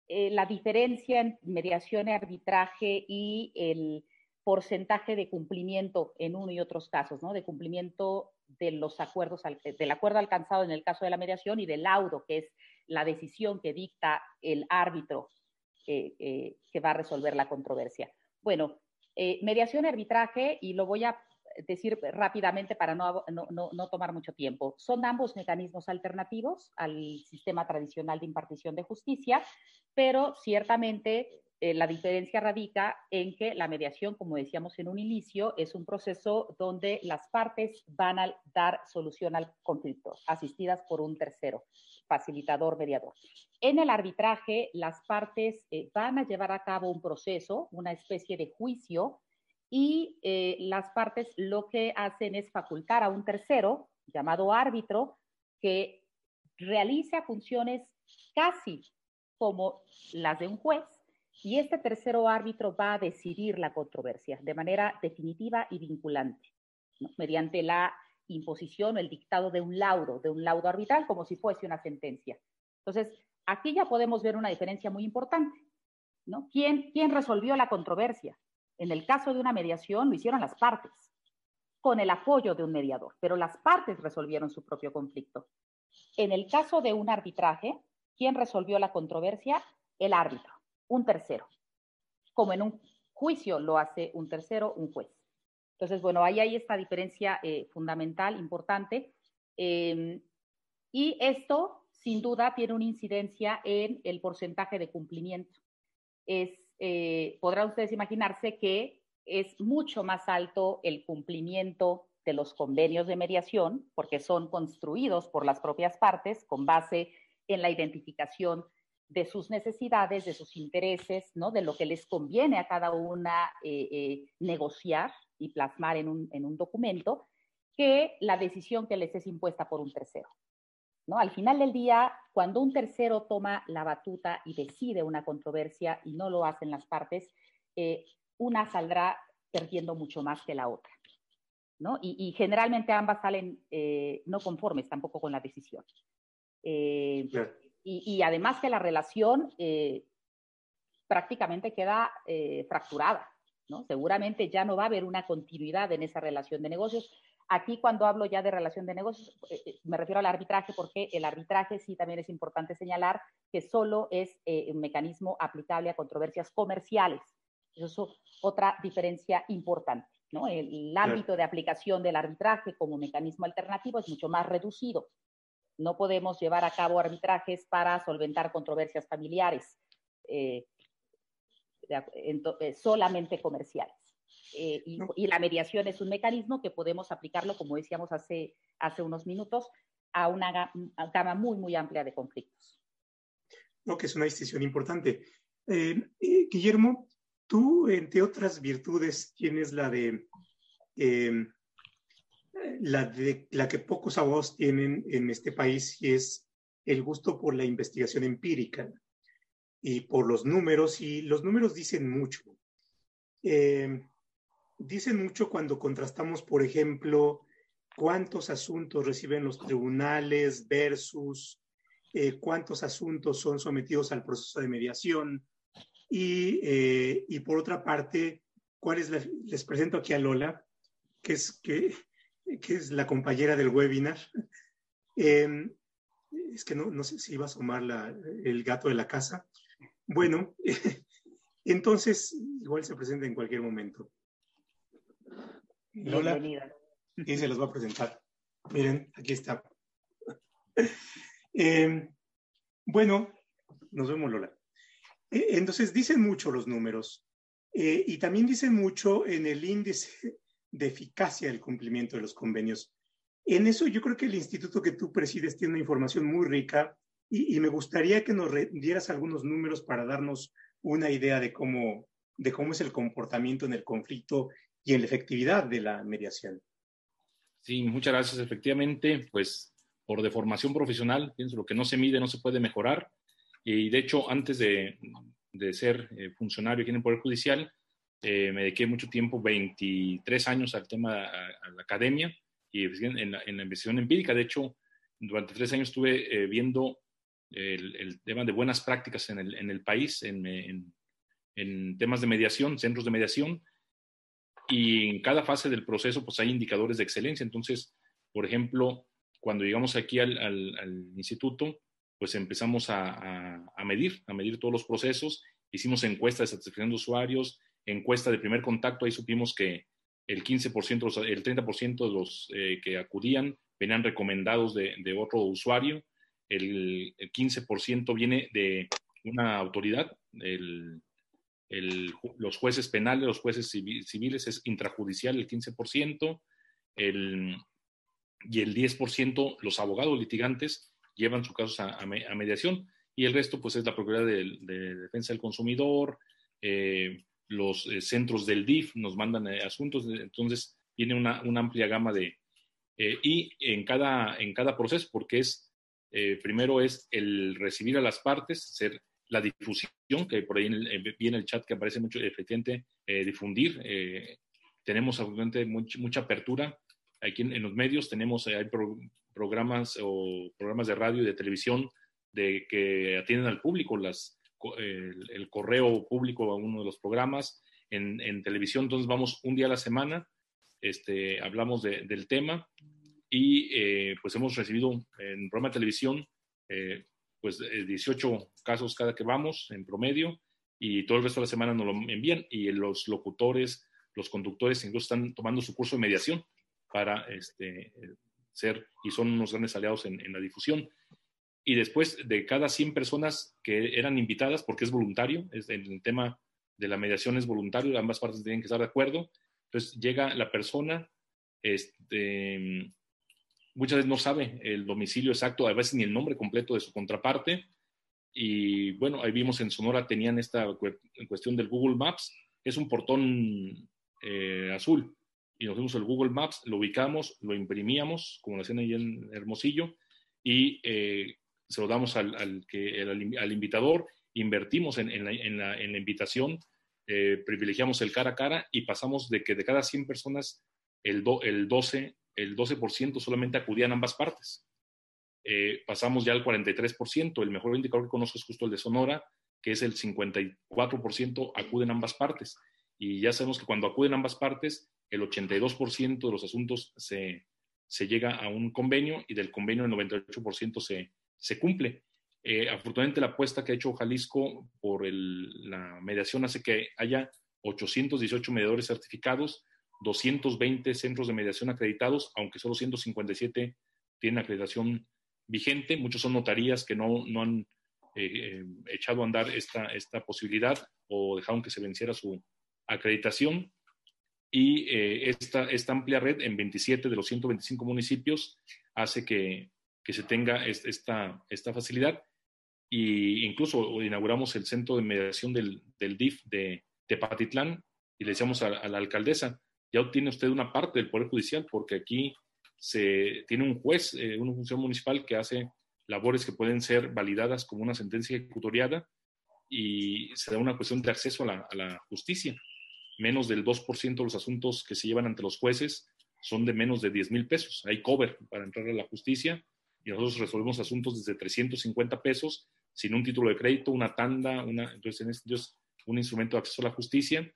eh, la diferencia en mediación y arbitraje y el porcentaje de cumplimiento en uno y otros casos, ¿no? de cumplimiento de los acuerdos, del acuerdo alcanzado en el caso de la mediación y del laudo, que es la decisión que dicta el árbitro que va a resolver la controversia. Bueno, eh, mediación arbitraje, y lo voy a decir rápidamente para no, no, tomar mucho tiempo, son ambos mecanismos alternativos al sistema tradicional de impartición de justicia, pero ciertamente eh, la diferencia radica en que la mediación, como decíamos en un inicio, es un proceso donde las partes van a dar solución al conflicto, asistidas por un tercero, facilitador, mediador. En el arbitraje, las partes eh, van a llevar a cabo un proceso, una especie de juicio, y eh, las partes lo que hacen es facultar a un tercero, llamado árbitro, que realiza funciones casi como las de un juez, y este tercero árbitro va a decidir la controversia de manera definitiva y vinculante, mediante la imposición o el dictado de un laudo, de un laudo arbitral, como si fuese una sentencia. Entonces, aquí ya podemos ver una diferencia muy importante. ¿no? ¿Quién, ¿Quién resolvió la controversia? En el caso de una mediación lo hicieron las partes, con el apoyo de un mediador, pero las partes resolvieron su propio conflicto. En el caso de un arbitraje, ¿quién resolvió la controversia? El árbitro, un tercero. Como en un juicio lo hace un tercero, un juez. Entonces, bueno, ahí hay esta diferencia eh, fundamental, importante. Em, y esto, sin duda, tiene una incidencia en el porcentaje de cumplimiento. Es, eh, podrán ustedes imaginarse que es mucho más alto el cumplimiento de los convenios de mediación, porque son construidos por las propias partes con base en la identificación de sus necesidades, de sus intereses, ¿no? de lo que les conviene a cada una eh, negociar y plasmar en un, en un documento que la decisión que les es impuesta por un tercero. ¿no? Al final del día, cuando un tercero toma la batuta y decide una controversia y no lo hacen las partes, eh, una saldrá perdiendo mucho más que la otra. ¿no? Y, generalmente ambas salen eh, no conformes tampoco con la decisión. Eh, y, y, además que la relación prácticamente queda fracturada. Seguramente ya no va a haber una continuidad en esa relación de negocios. Aquí cuando hablo ya de relación de negocios, eh, eh, me refiero al arbitraje porque el arbitraje sí también es importante señalar que solo es eh, un mecanismo aplicable a controversias comerciales. Eso es otra diferencia importante. ¿no? El, ámbito de aplicación del arbitraje como mecanismo alternativo es mucho más reducido. No podemos llevar a cabo arbitrajes para solventar controversias familiares. Eh, solamente comerciales. Eh, y, la mediación es un mecanismo que podemos aplicarlo, como decíamos hace, hace unos minutos, a una gama muy, muy amplia de conflictos. No, que es una distinción importante. Eh, Guillermo, tú, entre otras virtudes, tienes la de, em, la de la que pocos abogados tienen en este país y es el gusto por la investigación empírica y por los números, y los números dicen mucho. Eh, dicen mucho cuando contrastamos, por ejemplo, cuántos asuntos reciben los tribunales versus eh, cuántos asuntos son sometidos al proceso de mediación. Y, eh, y por otra parte, cuál les presento aquí a Lola, que es, que, que es la compañera del webinar. es que no, no, sé si iba a asomar la, el gato de la casa. Bueno, entonces igual se presenta en cualquier momento. Lola, y se los va a presentar. Miren, aquí está. Em, bueno, nos vemos, Lola. Eh, entonces, dicen mucho los números eh, y también dicen mucho en el índice de eficacia del cumplimiento de los convenios. En eso yo creo que el instituto que tú presides tiene una información muy rica Y, me gustaría que nos dieras algunos números para darnos una idea de cómo, de cómo es el comportamiento en el conflicto y en la efectividad de la mediación. Sí, muchas gracias. Efectivamente, pues por deformación profesional, pienso lo que no se mide no se puede mejorar. Y de hecho, antes de, de ser eh, funcionario aquí en el Poder Judicial, eh, me dediqué mucho tiempo, 23 años al tema, a, la academia y en la, en la, investigación empírica. De hecho, durante tres años estuve eh, viendo el, tema de buenas prácticas en el, país, en, temas de mediación, centros de mediación, y en cada fase del proceso pues hay indicadores de excelencia. Entonces, por ejemplo, cuando llegamos aquí al, instituto, pues empezamos a, medir, a medir todos los procesos, hicimos encuestas de satisfacción de usuarios, encuesta de primer contacto, ahí supimos que el 15%, el 30% de los eh, que acudían venían recomendados de otro usuario, el, el, 15% viene de una autoridad, los jueces penales, los jueces civiles es intrajudicial el 15%, el, y el 10% los abogados litigantes llevan sus casos a, mediación y el resto pues es la Procuraduría de, de Defensa del Consumidor, eh, los eh, centros del DIF nos mandan eh, asuntos, entonces tiene una, una amplia gama de... Y en cada, en cada proceso, porque es, primero es el recibir a las partes, ser la difusión, que por ahí en el, viene el chat que aparece mucho, efectivamente, difundir. tenemos obviamente mucha, mucha apertura aquí en, los medios, tenemos hay programas o programas de radio y de televisión de, que atienden al público, las, el, correo público a uno de los programas, en, en, televisión, entonces vamos un día a la semana, este, hablamos de, del tema y eh, pues hemos recibido en programa de televisión eh, pues 18 eh, casos cada que vamos en promedio y todo el resto de la semana nos lo envían y los locutores, los conductores incluso están tomando su curso de mediación para este, ser y son unos grandes aliados en, en la difusión. Y después de cada 100 personas que eran invitadas, porque es voluntario, es el tema de la mediación es voluntario, ambas partes tienen que estar de acuerdo, entonces llega la persona, este, muchas veces no sabe el domicilio exacto, a veces ni el nombre completo de su contraparte, y bueno, ahí vimos en Sonora tenían esta cuestión del Google Maps, es un portón eh, azul, y nos fuimos el Google Maps, lo ubicamos, lo imprimíamos, como lo hacían ahí en Hermosillo, y eh, se lo damos al, al, invitador, invertimos en, en la, invitación, eh, privilegiamos el cara a cara y pasamos de que de cada 100 personas el, do, el 12%, el 12 solamente acudían ambas partes. Eh, pasamos ya al 43%, el mejor indicador que conozco es justo el de Sonora, que es el 54% acuden ambas partes. Y ya sabemos que cuando acuden ambas partes, el 82% de los asuntos se, se llega a un convenio y del convenio el 98% se, se cumple. Eh, afortunadamente la apuesta que ha hecho Jalisco por la mediación hace que haya 818 mediadores certificados, 220 centros de mediación acreditados, aunque solo 157 tienen acreditación vigente. Muchos son notarías que no, no han eh, eh, echado a andar esta, esta posibilidad o dejaron que se venciera su acreditación. Y eh, esta, esta amplia red en 27 de los 125 municipios hace que, que se tenga esta, esta facilidad. Y incluso inauguramos el centro de mediación del, del DIF de Tepatitlán y le decíamos a, a, la alcaldesa, ya obtiene usted una parte del Poder Judicial porque aquí se tiene un juez, eh, una función municipal que hace labores que pueden ser validadas como una sentencia ejecutoriada y se da una cuestión de acceso a la, a la justicia. Menos del 2% de los asuntos que se llevan ante los jueces son de menos de 10 mil pesos. Hay cover para entrar a la justicia y nosotros resolvemos asuntos desde 350 pesos sin un título de crédito, una tanda, una, entonces en este es un instrumento de acceso a la justicia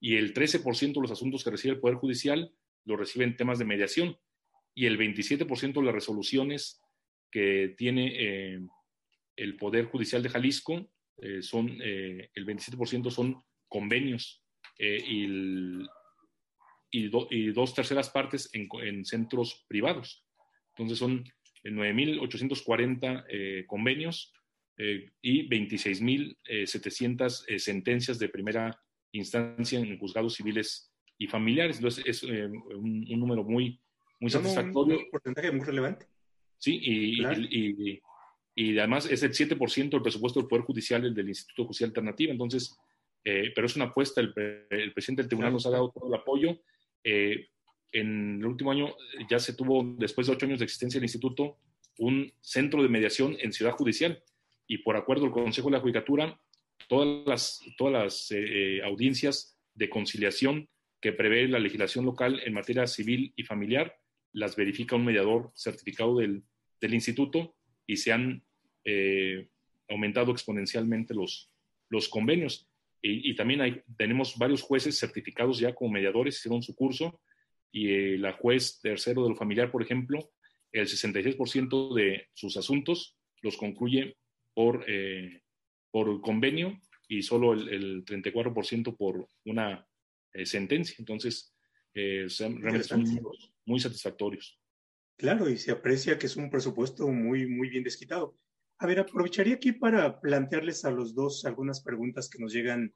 y el 13% de los asuntos que recibe el Poder Judicial lo reciben temas de mediación y el 27% de las resoluciones que tiene eh, el Poder Judicial de Jalisco eh, son, eh, el 27% son convenios y, dos terceras partes en, en centros privados. Entonces son 9.840 eh, convenios y 26.700 eh, sentencias de primera instancia en juzgados civiles y familiares. Entonces, es eh, un, un, número muy, muy satisfactorio. Un porcentaje muy relevante. Sí, y, claro. y, y, y además es el 7% del presupuesto del Poder Judicial del Instituto Judicial Alternativa. Entonces, eh, pero es una apuesta, el, presidente del tribunal nos ha dado todo el apoyo. Eh, en el último año ya se tuvo, después de ocho años de existencia del instituto, un centro de mediación en Ciudad Judicial y por acuerdo del Consejo de la Judicatura, todas las, todas las eh, audiencias de conciliación que prevé la legislación local en materia civil y familiar las verifica un mediador certificado del, del instituto y se han eh, aumentado exponencialmente los, los convenios. Y, también hay, tenemos varios jueces certificados ya como mediadores, hicieron su curso, y eh, la juez tercero de lo familiar, por ejemplo, el 66% de sus asuntos los concluye por, eh, por convenio y solo el, 34% por una sentencia. Entonces, realmente son muy satisfactorios. Claro, y se aprecia que es un presupuesto muy, muy bien desquitado. A ver, aprovecharía aquí para plantearles a los dos algunas preguntas que nos llegan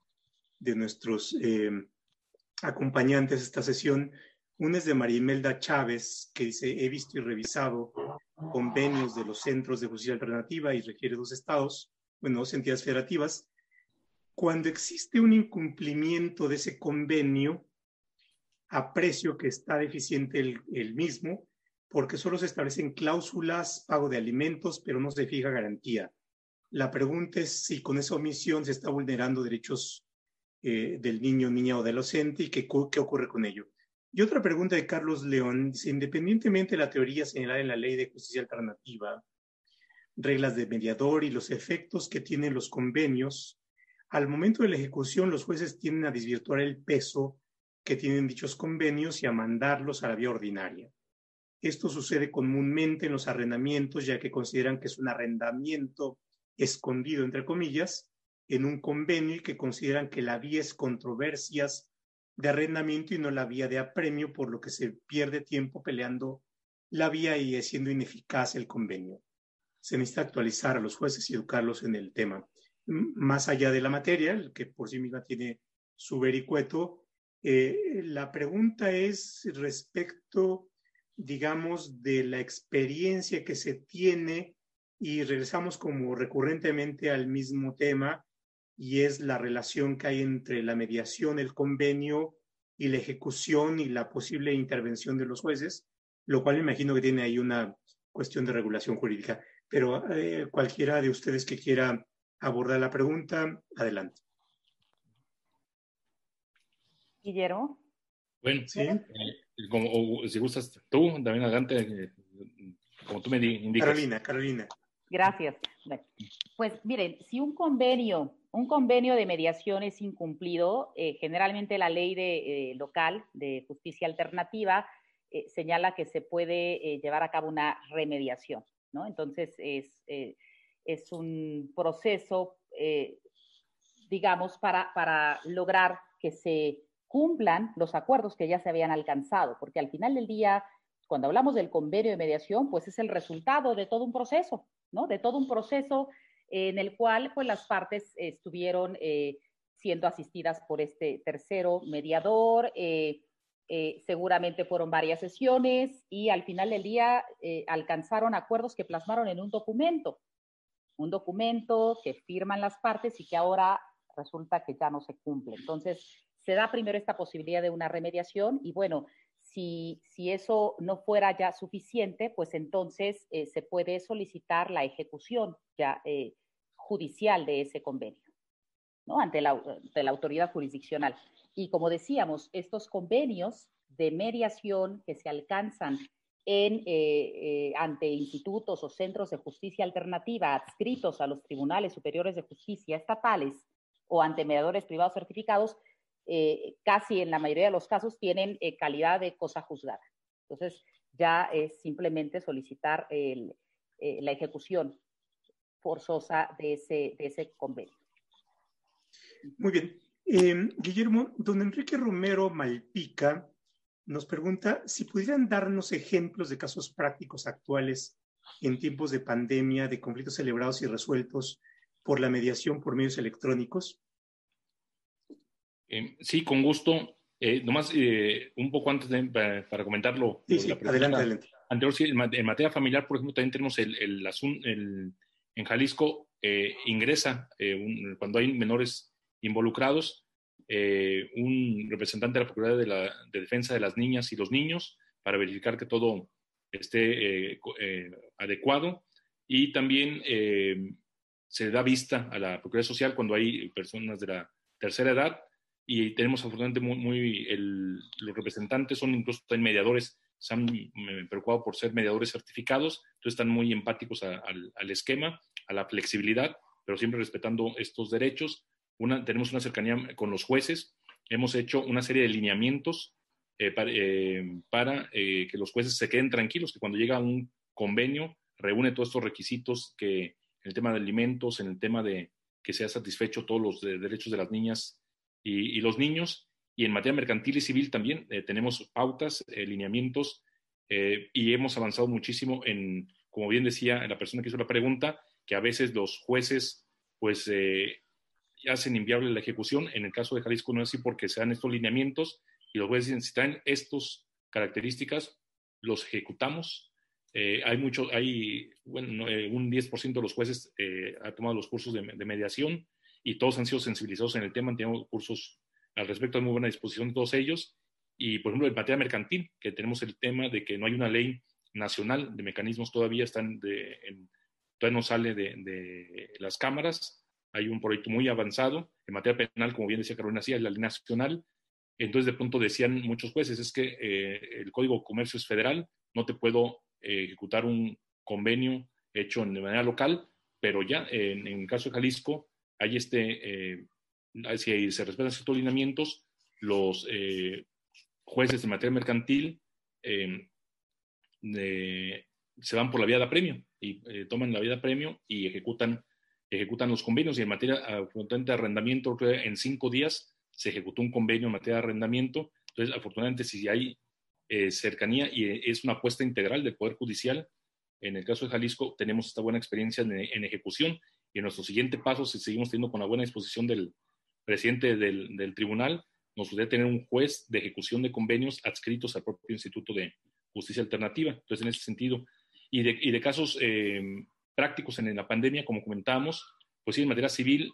de nuestros eh, acompañantes a esta sesión. Una es de Marimelda Chávez, que dice, he visto y revisado convenios de los centros de justicia alternativa y requiere dos estados, bueno, dos entidades federativas. Cuando existe un incumplimiento de ese convenio, aprecio que está deficiente el, mismo, porque solo se establecen cláusulas, pago de alimentos, pero no se fija garantía. La pregunta es si con esa omisión se está vulnerando derechos eh, del niño, niña o adolescente y qué, qué ocurre con ello. Y otra pregunta de Carlos León, dice, independientemente de la teoría señalada en la ley de justicia alternativa, reglas de mediador y los efectos que tienen los convenios, al momento de la ejecución los jueces tienden a desvirtuar el peso que tienen dichos convenios y a mandarlos a la vía ordinaria. Esto sucede comúnmente en los arrendamientos, ya que consideran que es un arrendamiento escondido, entre comillas, en un convenio y que consideran que la vía es controversias de arrendamiento y no la vía de apremio, por lo que se pierde tiempo peleando la vía y siendo ineficaz el convenio. Se necesita actualizar a los jueces y educarlos en el tema. Más allá de la materia, que por sí misma tiene su vericueto, eh, la pregunta es respecto, digamos, de la experiencia que se tiene y regresamos como recurrentemente al mismo tema y es la relación que hay entre la mediación, el convenio y la ejecución y la posible intervención de los jueces, lo cual imagino que tiene ahí una cuestión de regulación jurídica. Pero eh, cualquiera de ustedes que quiera abordar la pregunta, adelante. Guillermo. Bueno, ¿Sí? Eh, como, si gustas tú, también adelante, eh, como tú me indicas. Carolina, Carolina. Gracias. Pues miren, si un convenio, un convenio de mediación es incumplido, eh, generalmente la ley de, local de justicia alternativa señala que se puede llevar a cabo una remediación, ¿no? Entonces es, es un proceso, digamos, para, para lograr que se cumplan los acuerdos que ya se habían alcanzado, porque al final del día, cuando hablamos del convenio de mediación, pues es el resultado de todo un proceso, ¿no? De todo un proceso en el cual pues las partes estuvieron eh, siendo asistidas por este tercero mediador, eh, eh, seguramente fueron varias sesiones y al final del día alcanzaron acuerdos que plasmaron en un documento, un documento que firman las partes y que ahora resulta que ya no se cumple. Entonces, se da primero esta posibilidad de una remediación y bueno, si, si eso no fuera ya suficiente, pues entonces eh, se puede solicitar la ejecución ya eh, judicial de ese convenio, Ante la, autoridad jurisdiccional. Y como decíamos, estos convenios de mediación que se alcanzan en, eh, ante institutos o centros de justicia alternativa adscritos a los tribunales superiores de justicia estatales o ante mediadores privados certificados, eh, casi en la mayoría de los casos tienen eh, calidad de cosa juzgada. Entonces, ya es simplemente solicitar eh, la ejecución forzosa de ese convenio. Muy bien. Em, Guillermo, don Enrique Romero Malpica nos pregunta si pudieran darnos ejemplos de casos prácticos actuales en tiempos de pandemia, de conflictos celebrados y resueltos por la mediación por medios electrónicos. Eh, sí, con gusto. Eh, nomás eh, un poco antes para, comentarlo. Sí, sí, adelante, adelante. Anterior, en materia familiar, por ejemplo, también tenemos el, el, en Jalisco ingresa cuando hay menores involucrados un representante de la Procuraduría de, la, de Defensa de las Niñas y los Niños para verificar que todo esté adecuado. Y también se da vista a la Procuraduría Social cuando hay personas de la tercera edad. Y tenemos afortunadamente muy, los representantes son incluso también mediadores, se han preocupado por ser mediadores certificados, entonces están muy empáticos al, esquema, a la flexibilidad, pero siempre respetando estos derechos. Una, tenemos una cercanía con los jueces, hemos hecho una serie de lineamientos eh, eh, para, eh, que los jueces se queden tranquilos, que cuando llega un convenio reúne todos estos requisitos que en el tema de alimentos, en el tema de que se ha satisfecho todos los derechos de las niñas y, los niños. Y en materia mercantil y civil también eh, tenemos pautas, eh, lineamientos eh, y hemos avanzado muchísimo en, como bien decía la persona que hizo la pregunta, que a veces los jueces pues hacen inviable la ejecución. En el caso de Jalisco no es así porque se dan estos lineamientos y los jueces dicen, si están estas características, los ejecutamos eh, hay mucho, hay, bueno, eh, un 10% de los jueces eh, ha tomado los cursos de, mediación y todos han sido sensibilizados en el tema, han tenido cursos al respecto, hay muy buena disposición de todos ellos. Y, por ejemplo, en materia mercantil, que tenemos el tema de que no hay una ley nacional de mecanismos todavía, están de, todavía no sale de, de, las cámaras, hay un proyecto muy avanzado. En materia penal, como bien decía Carolina, sí, hay la ley nacional. Entonces, de pronto decían muchos jueces, es que el Código de Comercio es federal, no te puedo ejecutar un convenio hecho de manera local, pero ya en, el caso de Jalisco hay este, eh, si se respetan ciertos lineamientos, los eh, jueces de materia mercantil eh, se van por la vía de premio y toman la vía de premio y ejecutan, ejecutan los convenios. Y en materia de arrendamiento, en cinco días se ejecutó un convenio en materia de arrendamiento. Entonces, afortunadamente, si hay eh, cercanía y eh, es una apuesta integral del Poder Judicial. En el caso de Jalisco tenemos esta buena experiencia en, ejecución y en nuestro siguiente paso, si seguimos teniendo con la buena disposición del presidente del, tribunal, nos gustaría tener un juez de ejecución de convenios adscritos al propio Instituto de Justicia Alternativa. Entonces, en ese sentido, y de, casos eh, prácticos en, la pandemia, como comentábamos, pues sí, en materia civil,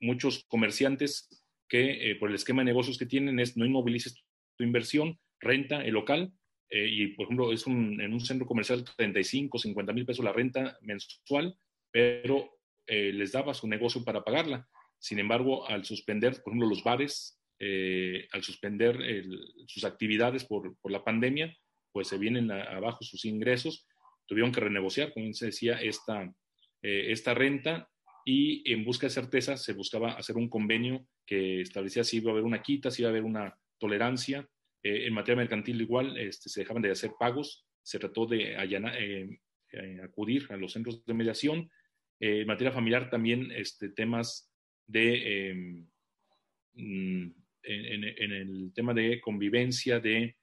muchos comerciantes que por el esquema de negocios que tienen es no inmovilices tu inversión, renta el local eh, y, por ejemplo, es un, en un centro comercial 35, 50 mil pesos la renta mensual, pero eh, les daba su negocio para pagarla. Sin embargo, al suspender, por ejemplo, los bares, eh, al suspender sus actividades por, por, la pandemia, pues se vienen abajo sus ingresos, tuvieron que renegociar, como se decía, esta, esta renta y en busca de certeza se buscaba hacer un convenio que establecía si iba a haber una quita, si iba a haber una tolerancia eh, en materia mercantil igual este, se dejaban de hacer pagos, se trató de eh, eh, acudir a los centros de mediación. en materia familiar también este, temas de, em, mm, en, el tema de convivencia, de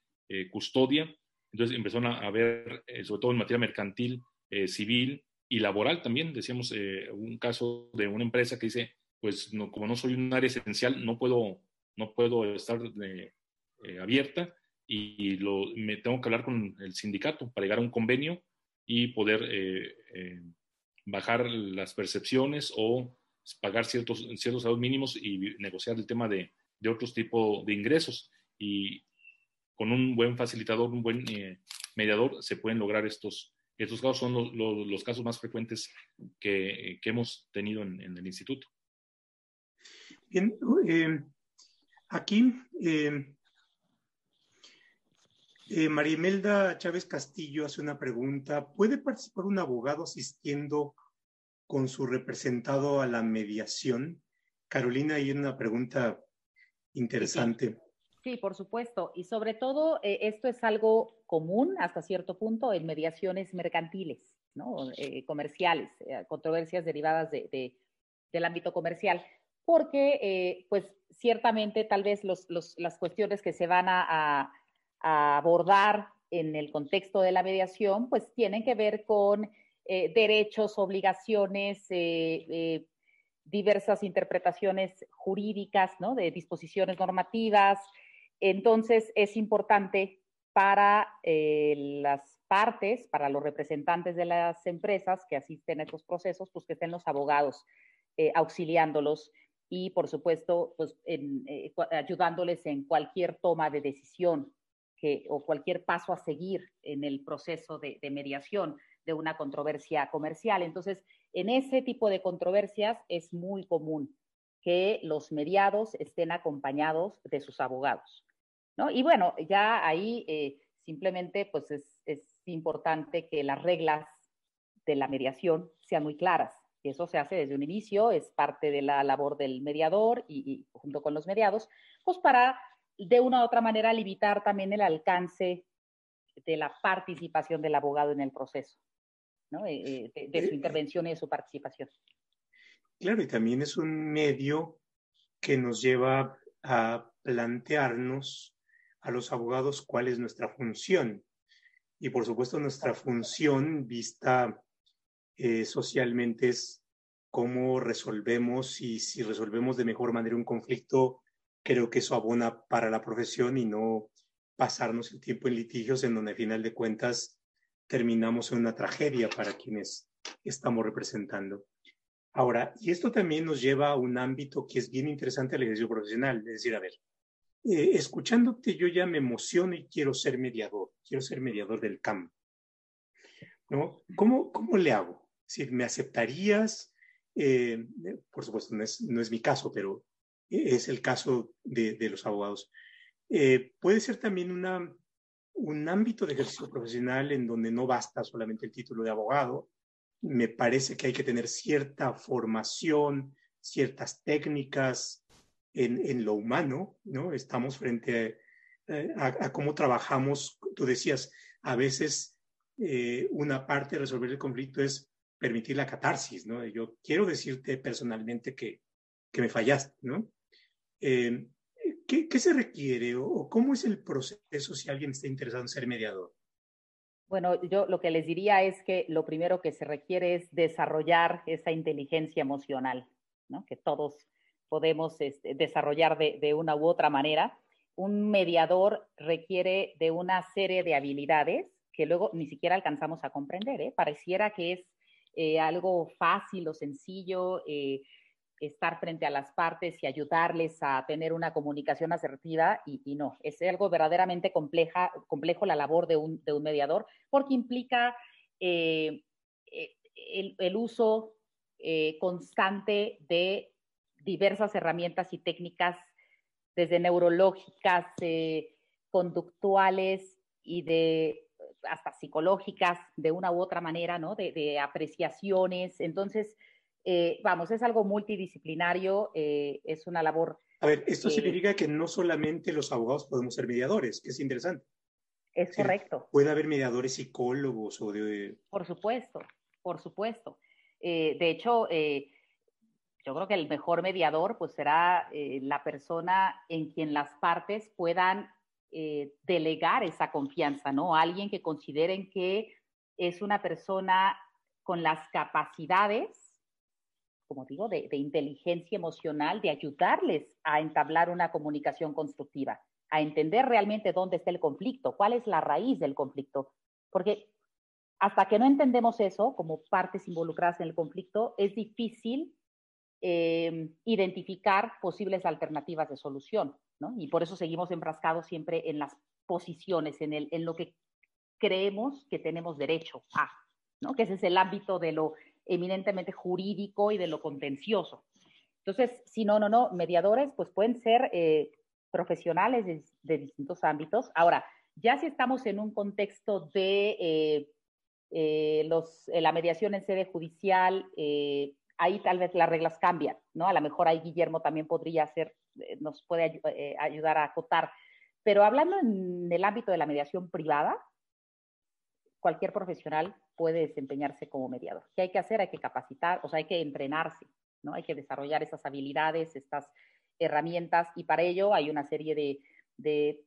custodia. Entonces empezaron a, a ver, sobre todo en materia mercantil, civil y laboral también. Decíamos un caso de una empresa que dice, pues no, como no soy un área esencial, no puedo, no puedo estar eh, abierta y lo, me tengo que hablar con el sindicato para llegar a un convenio y poder eh, eh, bajar las percepciones o pagar ciertos, ciertos salarios mínimos y negociar el tema de, de otros tipos de ingresos. Y con un buen facilitador, un buen mediador, se pueden lograr estos, estos casos. Son los, los, casos más frecuentes que, que hemos tenido en, en, el instituto. Bien, aquí eh, Marimelda Chávez Castillo hace una pregunta. ¿Puede participar un abogado asistiendo con su representado a la mediación? Carolina, hay una pregunta interesante. Sí, por supuesto. Y sobre todo, eh, esto es algo común hasta cierto punto en mediaciones mercantiles, ¿no? Eh, comerciales, controversias derivadas de, del ámbito comercial. Porque, pues, ciertamente, tal vez las cuestiones que se van a a abordar en el contexto de la mediación, pues tienen que ver con eh, derechos, obligaciones, eh, eh, diversas interpretaciones jurídicas, ¿no? De disposiciones normativas. Entonces, es importante para eh, las partes, para los representantes de las empresas que asisten a estos procesos, pues que estén los abogados eh, auxiliándolos y, por supuesto, pues eh, ayudándoles en cualquier toma de decisión o cualquier paso a seguir en el proceso de mediación de una controversia comercial. Entonces, en ese tipo de controversias es muy común que los mediados estén acompañados de sus abogados. ¿No? Y bueno, ya ahí eh, simplemente pues es, importante que las reglas de la mediación sean muy claras. Eso se hace desde un inicio, es parte de la labor del mediador y, junto con los mediados, pues para de una u otra manera limitar también el alcance de la participación del abogado en el proceso, ¿no? Eh, eh, de, su intervención y de su participación. Claro, y también es un medio que nos lleva a plantearnos a los abogados cuál es nuestra función. Y por supuesto nuestra función vista eh, socialmente es cómo resolvemos y si resolvemos de mejor manera un conflicto, creo que eso abona para la profesión y no pasarnos el tiempo en litigios en donde a final de cuentas terminamos en una tragedia para quienes estamos representando. Ahora, y esto también nos lleva a un ámbito que es bien interesante el ejercicio profesional, es decir, a ver, eh, escuchándote yo ya me emociono y quiero ser mediador, quiero ser mediador del campo. ¿no? ¿Cómo, cómo le hago? Si ¿me aceptarías? Eh, por supuesto, no es, no es, mi caso, pero es el caso de, de los abogados. Eh, puede ser también una, un ámbito de ejercicio profesional en donde no basta solamente el título de abogado. Me parece que hay que tener cierta formación, ciertas técnicas, en, lo humano, ¿no? Estamos frente eh, a, cómo trabajamos. Tú decías, a veces eh, una parte de resolver el conflicto es permitir la catarsis, ¿no? Yo quiero decirte personalmente que, que me fallaste, ¿no? Eh, ¿qué, ¿qué, se requiere o, cómo es el proceso si alguien está interesado en ser mediador? Bueno, yo lo que les diría es que lo primero que se requiere es desarrollar esa inteligencia emocional, ¿no? Que todos podemos este, desarrollar de, una u otra manera. Un mediador requiere de una serie de habilidades que luego ni siquiera alcanzamos a comprender. ¿eh? Pareciera que es eh, algo fácil o sencillo eh, estar frente a las partes y ayudarles a tener una comunicación asertiva y, no, es algo verdaderamente compleja, complejo la labor de un, mediador porque implica el, el, uso constante de diversas herramientas y técnicas, desde neurológicas, eh, conductuales y de hasta psicológicas, de una u otra manera, ¿no? De, apreciaciones. Entonces, eh, vamos, es algo multidisciplinario, eh, es una labor. A ver, esto significa que no solamente los abogados podemos ser mediadores, que es interesante. Es correcto. Puede haber mediadores psicólogos o de... Por supuesto, por supuesto. de hecho, yo creo que el mejor mediador pues será eh, la persona en quien las partes puedan eh, delegar esa confianza, ¿no? Alguien que consideren que es una persona con las capacidades, como digo, de, de inteligencia emocional, de ayudarles a entablar una comunicación constructiva, a entender realmente dónde está el conflicto, cuál es la raíz del conflicto. Porque hasta que no entendemos eso como partes involucradas en el conflicto, es difícil Em, identificar posibles alternativas de solución, ¿no? Y por eso seguimos enfrascados siempre en las posiciones, en, el, en lo que creemos que tenemos derecho a, ¿no? Que ese es el ámbito de lo eminentemente jurídico y de lo contencioso. Entonces, si no, no, no, mediadores, pues pueden ser eh, profesionales de, distintos ámbitos. Ahora, ya si estamos en un contexto de eh, eh, los, la mediación en sede judicial, ahí tal vez las reglas cambian, ¿no? A lo mejor ahí Guillermo también podría ser, eh, nos puede eh, ayudar a acotar. Pero hablando en el ámbito de la mediación privada, cualquier profesional puede desempeñarse como mediador. ¿Qué hay que hacer? Hay que capacitar, o sea, hay que entrenarse, ¿no? Hay que desarrollar esas habilidades, estas herramientas, y para ello hay una serie de,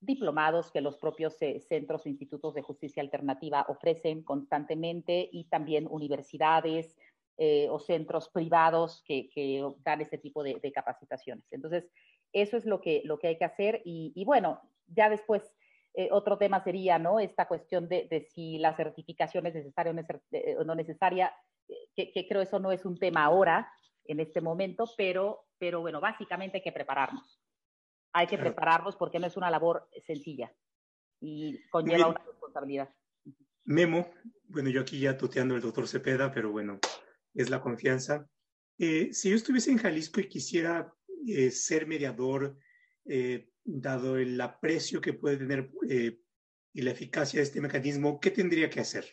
diplomados que los propios eh, centros o institutos de justicia alternativa ofrecen constantemente y también universidades, eh, o centros privados que, dan ese tipo de, capacitaciones. Entonces, eso es lo que, lo que hay que hacer y, bueno, ya después eh, otro tema sería, ¿no? Esta cuestión de, si la certificación es necesaria o no necesaria, que, que, creo eso no es un tema ahora, en este momento, pero, pero bueno, básicamente hay que prepararnos. Hay que prepararnos porque no es una labor sencilla y conlleva una responsabilidad. Memo, bueno, yo aquí ya tuteando el doctor Cepeda, pero bueno, es la confianza. Eh, si yo estuviese en Jalisco y quisiera eh, ser mediador, eh, dado el aprecio que puede tener y la eficacia de este mecanismo, ¿qué tendría que hacer?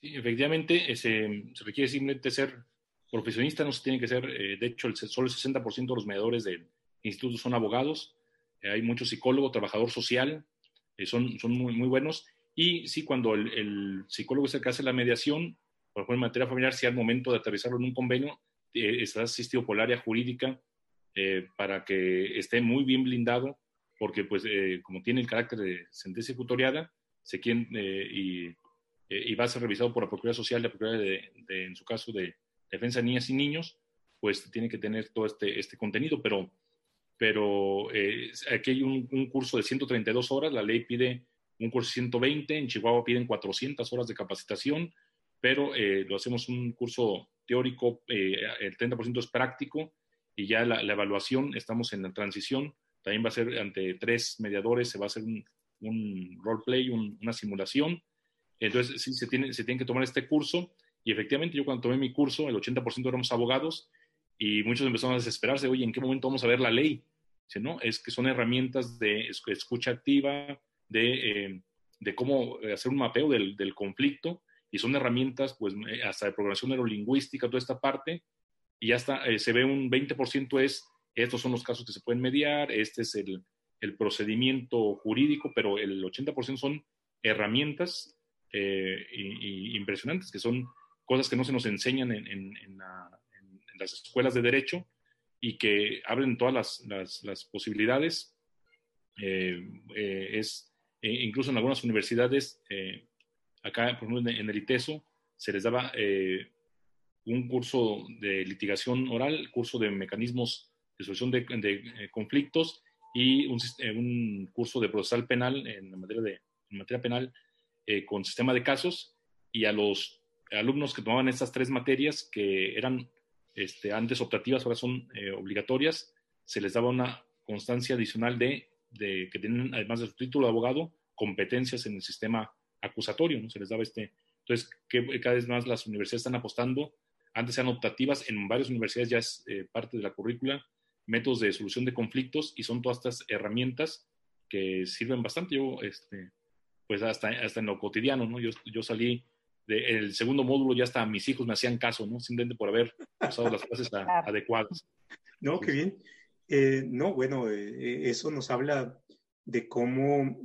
Sí, efectivamente, se, se requiere simplemente ser profesionista, no se tiene que ser, de hecho, el, solo el 60% de los mediadores del instituto son abogados, hay muchos psicólogos, trabajador social, son, son muy, muy buenos. Y sí, cuando el, el, psicólogo es el que hace la mediación, por ejemplo, en materia familiar, si al momento de aterrizarlo en un convenio, eh, está asistido por el área jurídica eh, para que esté muy bien blindado, porque pues eh, como tiene el carácter de sentencia ejecutoriada, se quiere, y, y, va a ser revisado por la Procuraduría Social, la Procuraduría de, en su caso de Defensa de Niñas y Niños, pues tiene que tener todo este, este contenido, pero, pero aquí hay un, un curso de 132 horas, la ley pide un curso de 120, en Chihuahua piden 400 horas de capacitación, pero eh, lo hacemos un curso teórico, eh, el 30% es práctico y ya la, evaluación, estamos en la transición, también va a ser ante tres mediadores, se va a hacer un, un roleplay, una simulación. Entonces, sí, se tiene, se tiene que tomar este curso y efectivamente yo cuando tomé mi curso, el 80% éramos abogados y muchos empezaron a desesperarse, oye, ¿en qué momento vamos a ver la ley? Dice, no, es que son herramientas de escucha activa, de, eh, de cómo hacer un mapeo del, del conflicto y son herramientas, pues, eh, hasta de programación neurolingüística, toda esta parte, y ya está, eh, se ve un 20% es, estos son los casos que se pueden mediar, este es el, el procedimiento jurídico, pero el 80% son herramientas eh, y, impresionantes, que son cosas que no se nos enseñan en, en, en, las escuelas de derecho y que abren todas las, las, las posibilidades. es incluso en algunas universidades acá, por ejemplo, en el ITESO, se les daba eh, un curso de litigación oral, curso de mecanismos de solución de, eh, conflictos y un, eh, un, curso de procesal penal en materia, de, materia penal con sistema de casos. Y a los alumnos que tomaban estas tres materias que eran este, antes optativas, ahora son obligatorias, se les daba una constancia adicional de, de, que tienen, además de su título de abogado, competencias en el sistema acusatorio, ¿no? Se les daba este... Entonces, que cada vez más las universidades están apostando, antes eran optativas, en varias universidades ya es eh, parte de la currícula, métodos de solución de conflictos y son todas estas herramientas que sirven bastante. Yo, este, pues hasta, hasta en lo cotidiano, ¿no? Yo, yo salí del segundo módulo, ya hasta mis hijos me hacían caso, ¿no? Simplemente por haber usado las clases adecuadas. No, qué bien. Eh, no, bueno, eh, eso nos habla de cómo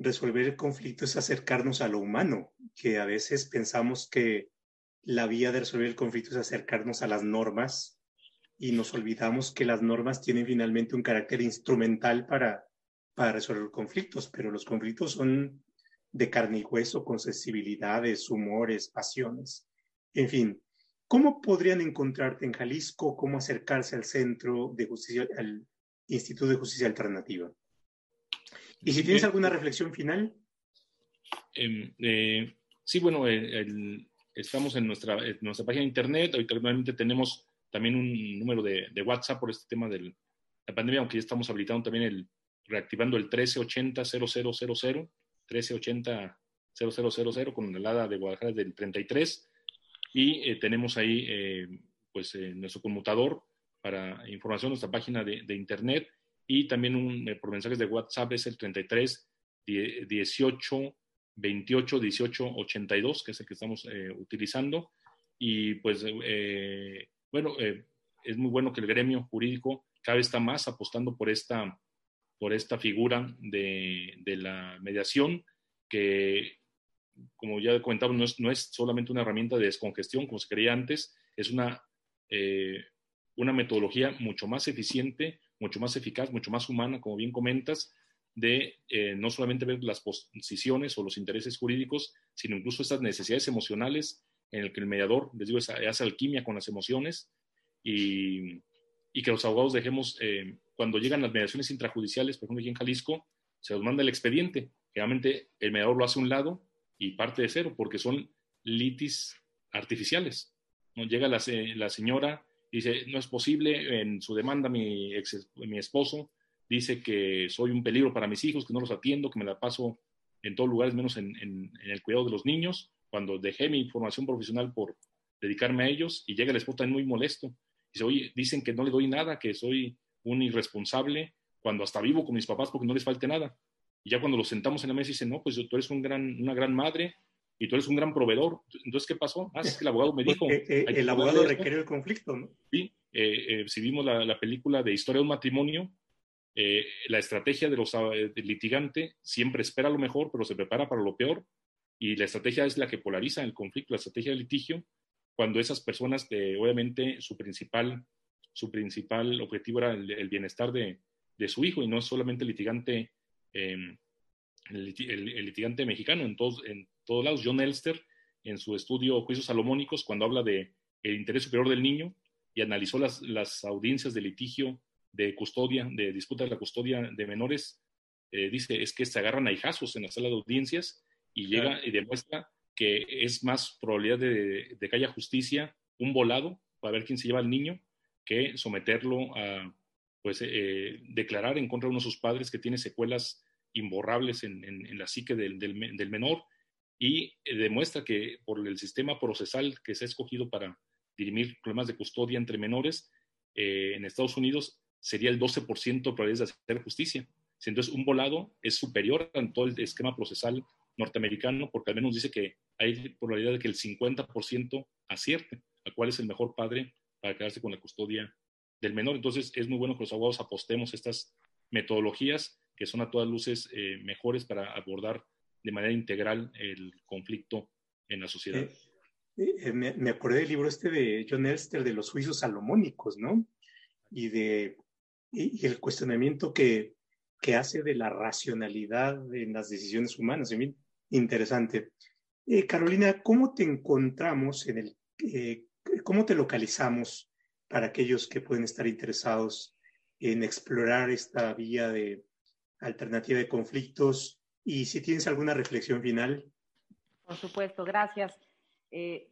resolver el conflicto es acercarnos a lo humano, que a veces pensamos que la vía de resolver el conflicto es acercarnos a las normas y nos olvidamos que las normas tienen finalmente un carácter instrumental para, para resolver conflictos, pero los conflictos son de carne y hueso, con sensibilidades, humores, pasiones. En fin, ¿cómo podrían encontrarte en Jalisco? ¿Cómo acercarse al Centro de Justicia, al Instituto de Justicia Alternativa? ¿Y si tienes alguna reflexión final? Em, eh, sí, bueno, eh, estamos en nuestra, nuestra página de internet. Actualmente tenemos también un número de, WhatsApp por este tema de la pandemia, aunque ya estamos habilitando también el, reactivando el 1380-0000, 1380-0000 con la helada de Guadalajara del 33. Y eh, tenemos ahí, pues, nuestro conmutador para información, nuestra página de internet y también un, eh, por mensajes de WhatsApp es el 33 18 28 18 82, que es el que estamos eh, utilizando. Y pues, eh, bueno, es muy bueno que el gremio jurídico cada vez está más apostando por esta, por esta figura de, de la mediación, que, como ya comentaba, no es, no es solamente una herramienta de descongestión, como se creía antes, es una, una metodología mucho más eficiente, mucho más eficaz, mucho más humana, como bien comentas, de eh, no solamente ver las posiciones o los intereses jurídicos, sino incluso estas necesidades emocionales en el que el mediador, les digo, hace alquimia con las emociones y, que los abogados dejemos, eh, cuando llegan las mediaciones intrajudiciales, por ejemplo, aquí en Jalisco, se los manda el expediente. Generalmente el mediador lo hace a un lado y parte de cero, porque son litis artificiales. ¿no? Llega la señora, dice, no es posible, en su demanda mi, mi esposo dice que soy un peligro para mis hijos, que no los atiendo, que me la paso en todos lugares menos en, en, el cuidado de los niños, cuando dejé mi formación profesional por dedicarme a ellos y llega el esposo también muy molesto. Dice, oye, dicen que no le doy nada, que soy un irresponsable, cuando hasta vivo con mis papás porque no les falte nada. Y ya cuando los sentamos en la mesa dice, no, pues tú eres un una gran madre y tú eres un gran proveedor. Entonces, ¿qué pasó? Ah, es que el abogado me dijo... Eh, eh, el abogado requiere el conflicto, ¿no? Sí, eh, si vimos la, la, película de Historia de un matrimonio, la estrategia de los del litigante siempre espera lo mejor, pero se prepara para lo peor. Y la estrategia es la que polariza el conflicto, la estrategia del litigio, cuando esas personas, obviamente, su principal, su principal objetivo era el bienestar de, de su hijo y no es solamente el litigante, em, el, litigante mexicano en todos, en todos lados. John Elster, en su estudio Juicios Salomónicos, cuando habla de el interés superior del niño y analizó las, las audiencias de litigio de custodia, de disputa de la custodia de menores, eh, dice es que se agarran a hijazos en la sala de audiencias y llega y demuestra que es más probabilidad de, de, que haya justicia un volado para ver quién se lleva al niño que someterlo a, pues eh, declarar en contra de uno de sus padres que tiene secuelas imborrables en, en, la psique del, del, menor y eh, demuestra que por el sistema procesal que se ha escogido para dirimir problemas de custodia entre menores eh, en Estados Unidos sería el 12% de probabilidades de hacer justicia. Entonces, un volado es superior a todo el esquema procesal norteamericano porque al menos dice que hay probabilidad de que el 50% acierte a cuál es el mejor padre para quedarse con la custodia del menor. Entonces, es muy bueno que los abogados apostemos estas metodologías que son a todas luces eh, mejores para abordar de manera integral el conflicto en la sociedad. Eh, eh, me, acordé del libro este de John Elster de los juicios salomónicos, ¿no? Y de y, el cuestionamiento que, que, hace de la racionalidad en las decisiones humanas. interesante. Carolina, ¿cómo te encontramos en el, cómo te localizamos para aquellos que pueden estar interesados en explorar esta vía de alternativa de conflictos y si tienes alguna reflexión final. Por supuesto, gracias. Eh,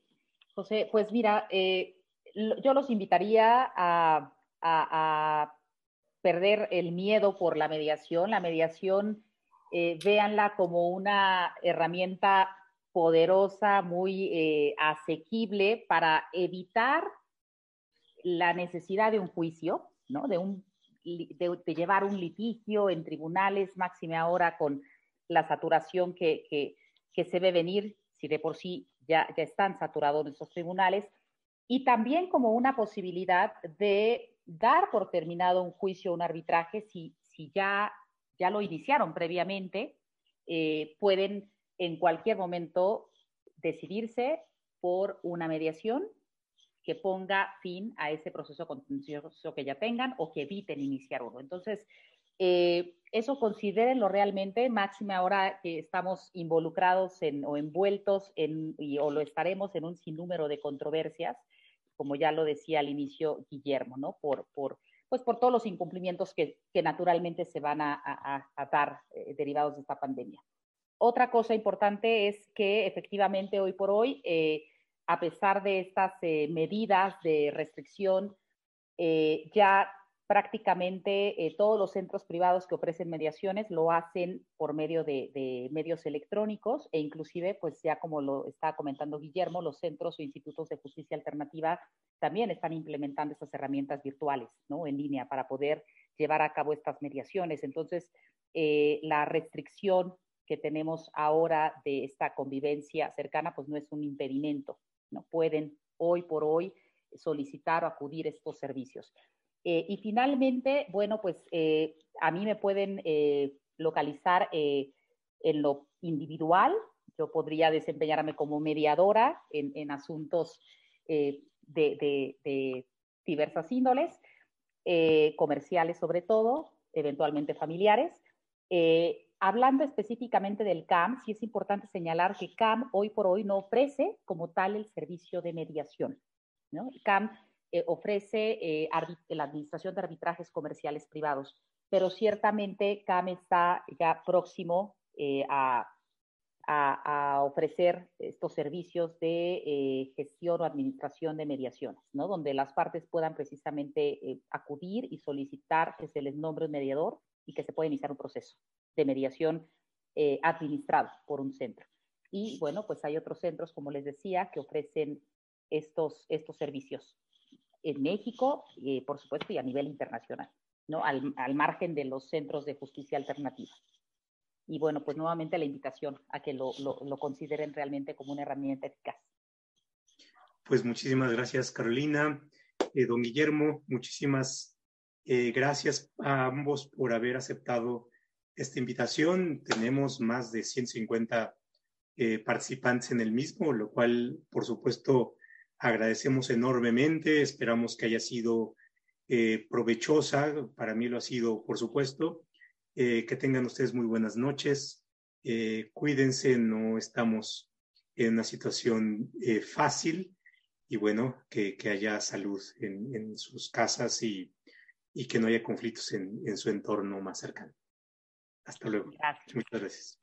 José, pues mira, eh, yo los invitaría a, perder el miedo por la mediación. La mediación, eh, véanla como una herramienta poderosa, muy asequible para evitar la necesidad de un juicio, ¿no? De, un, de, llevar un litigio en tribunales, máxime ahora con la saturación que, que, se ve venir, si de por sí ya, ya están saturados nuestros tribunales, y también como una posibilidad de dar por terminado un juicio, un arbitraje, si, si ya, ya lo iniciaron previamente, eh, pueden en cualquier momento decidirse por una mediación que ponga fin a ese proceso contencioso que ya tengan o que eviten iniciar uno. Entonces, eh, eso considérenlo realmente, máxima ahora que estamos involucrados en, o envueltos en, o lo estaremos en un sinnúmero de controversias, como ya lo decía al inicio Guillermo, ¿no? Por, por, pues por todos los incumplimientos que, que naturalmente se van a, a, dar eh, derivados de esta pandemia. Otra cosa importante es que efectivamente hoy por hoy eh, a pesar de estas eh, medidas de restricción, eh, ya prácticamente eh, todos los centros privados que ofrecen mediaciones lo hacen por medio de, medios electrónicos e inclusive, pues ya como lo está comentando Guillermo, los centros o institutos de justicia alternativa también están implementando estas herramientas virtuales, ¿no? En línea para poder llevar a cabo estas mediaciones. Entonces, la restricción que tenemos ahora de esta convivencia cercana, pues no es un impedimento, ¿no? Pueden hoy por hoy solicitar o acudir a estos servicios. Eh, y finalmente, bueno, pues eh, a mí me pueden eh, localizar en lo individual. Yo podría desempeñarme como mediadora en, asuntos de, de, diversas índoles, comerciales sobre todo, eventualmente familiares. Hablando específicamente del CAM, sí es importante señalar que CAM hoy por hoy no ofrece como tal el servicio de mediación. ¿no? CAM eh, ofrece eh, la administración de arbitrajes comerciales privados. pero ciertamente CAM está ya próximo eh, a, a, ofrecer estos servicios de gestión o administración de mediaciones, ¿no? donde las partes puedan precisamente acudir y solicitar que se les nombre un mediador y que se pueda iniciar un proceso de mediación administrado por un centro. Y bueno, pues hay otros centros, como les decía, que ofrecen estos, estos servicios en México, por supuesto, y a nivel internacional. ¿no? Al, al, margen de los centros de justicia alternativa. Y bueno, pues nuevamente la invitación a que lo, lo, lo consideren realmente como una herramienta eficaz. Pues muchísimas gracias, Carolina. Eh, don Guillermo, muchísimas eh, gracias a ambos por haber aceptado esta invitación. Tenemos más de 150 eh, participantes en el mismo, lo cual, por supuesto, agradecemos enormemente. Esperamos que haya sido eh, provechosa. Para mí lo ha sido, por supuesto. Eh, que tengan ustedes muy buenas noches. Eh, cuídense, no estamos en una situación fácil y bueno, que, que haya salud en, en, sus casas y, y, que no haya conflictos en, en, su entorno más cercano. Hasta luego. Gracias. Muchas gracias.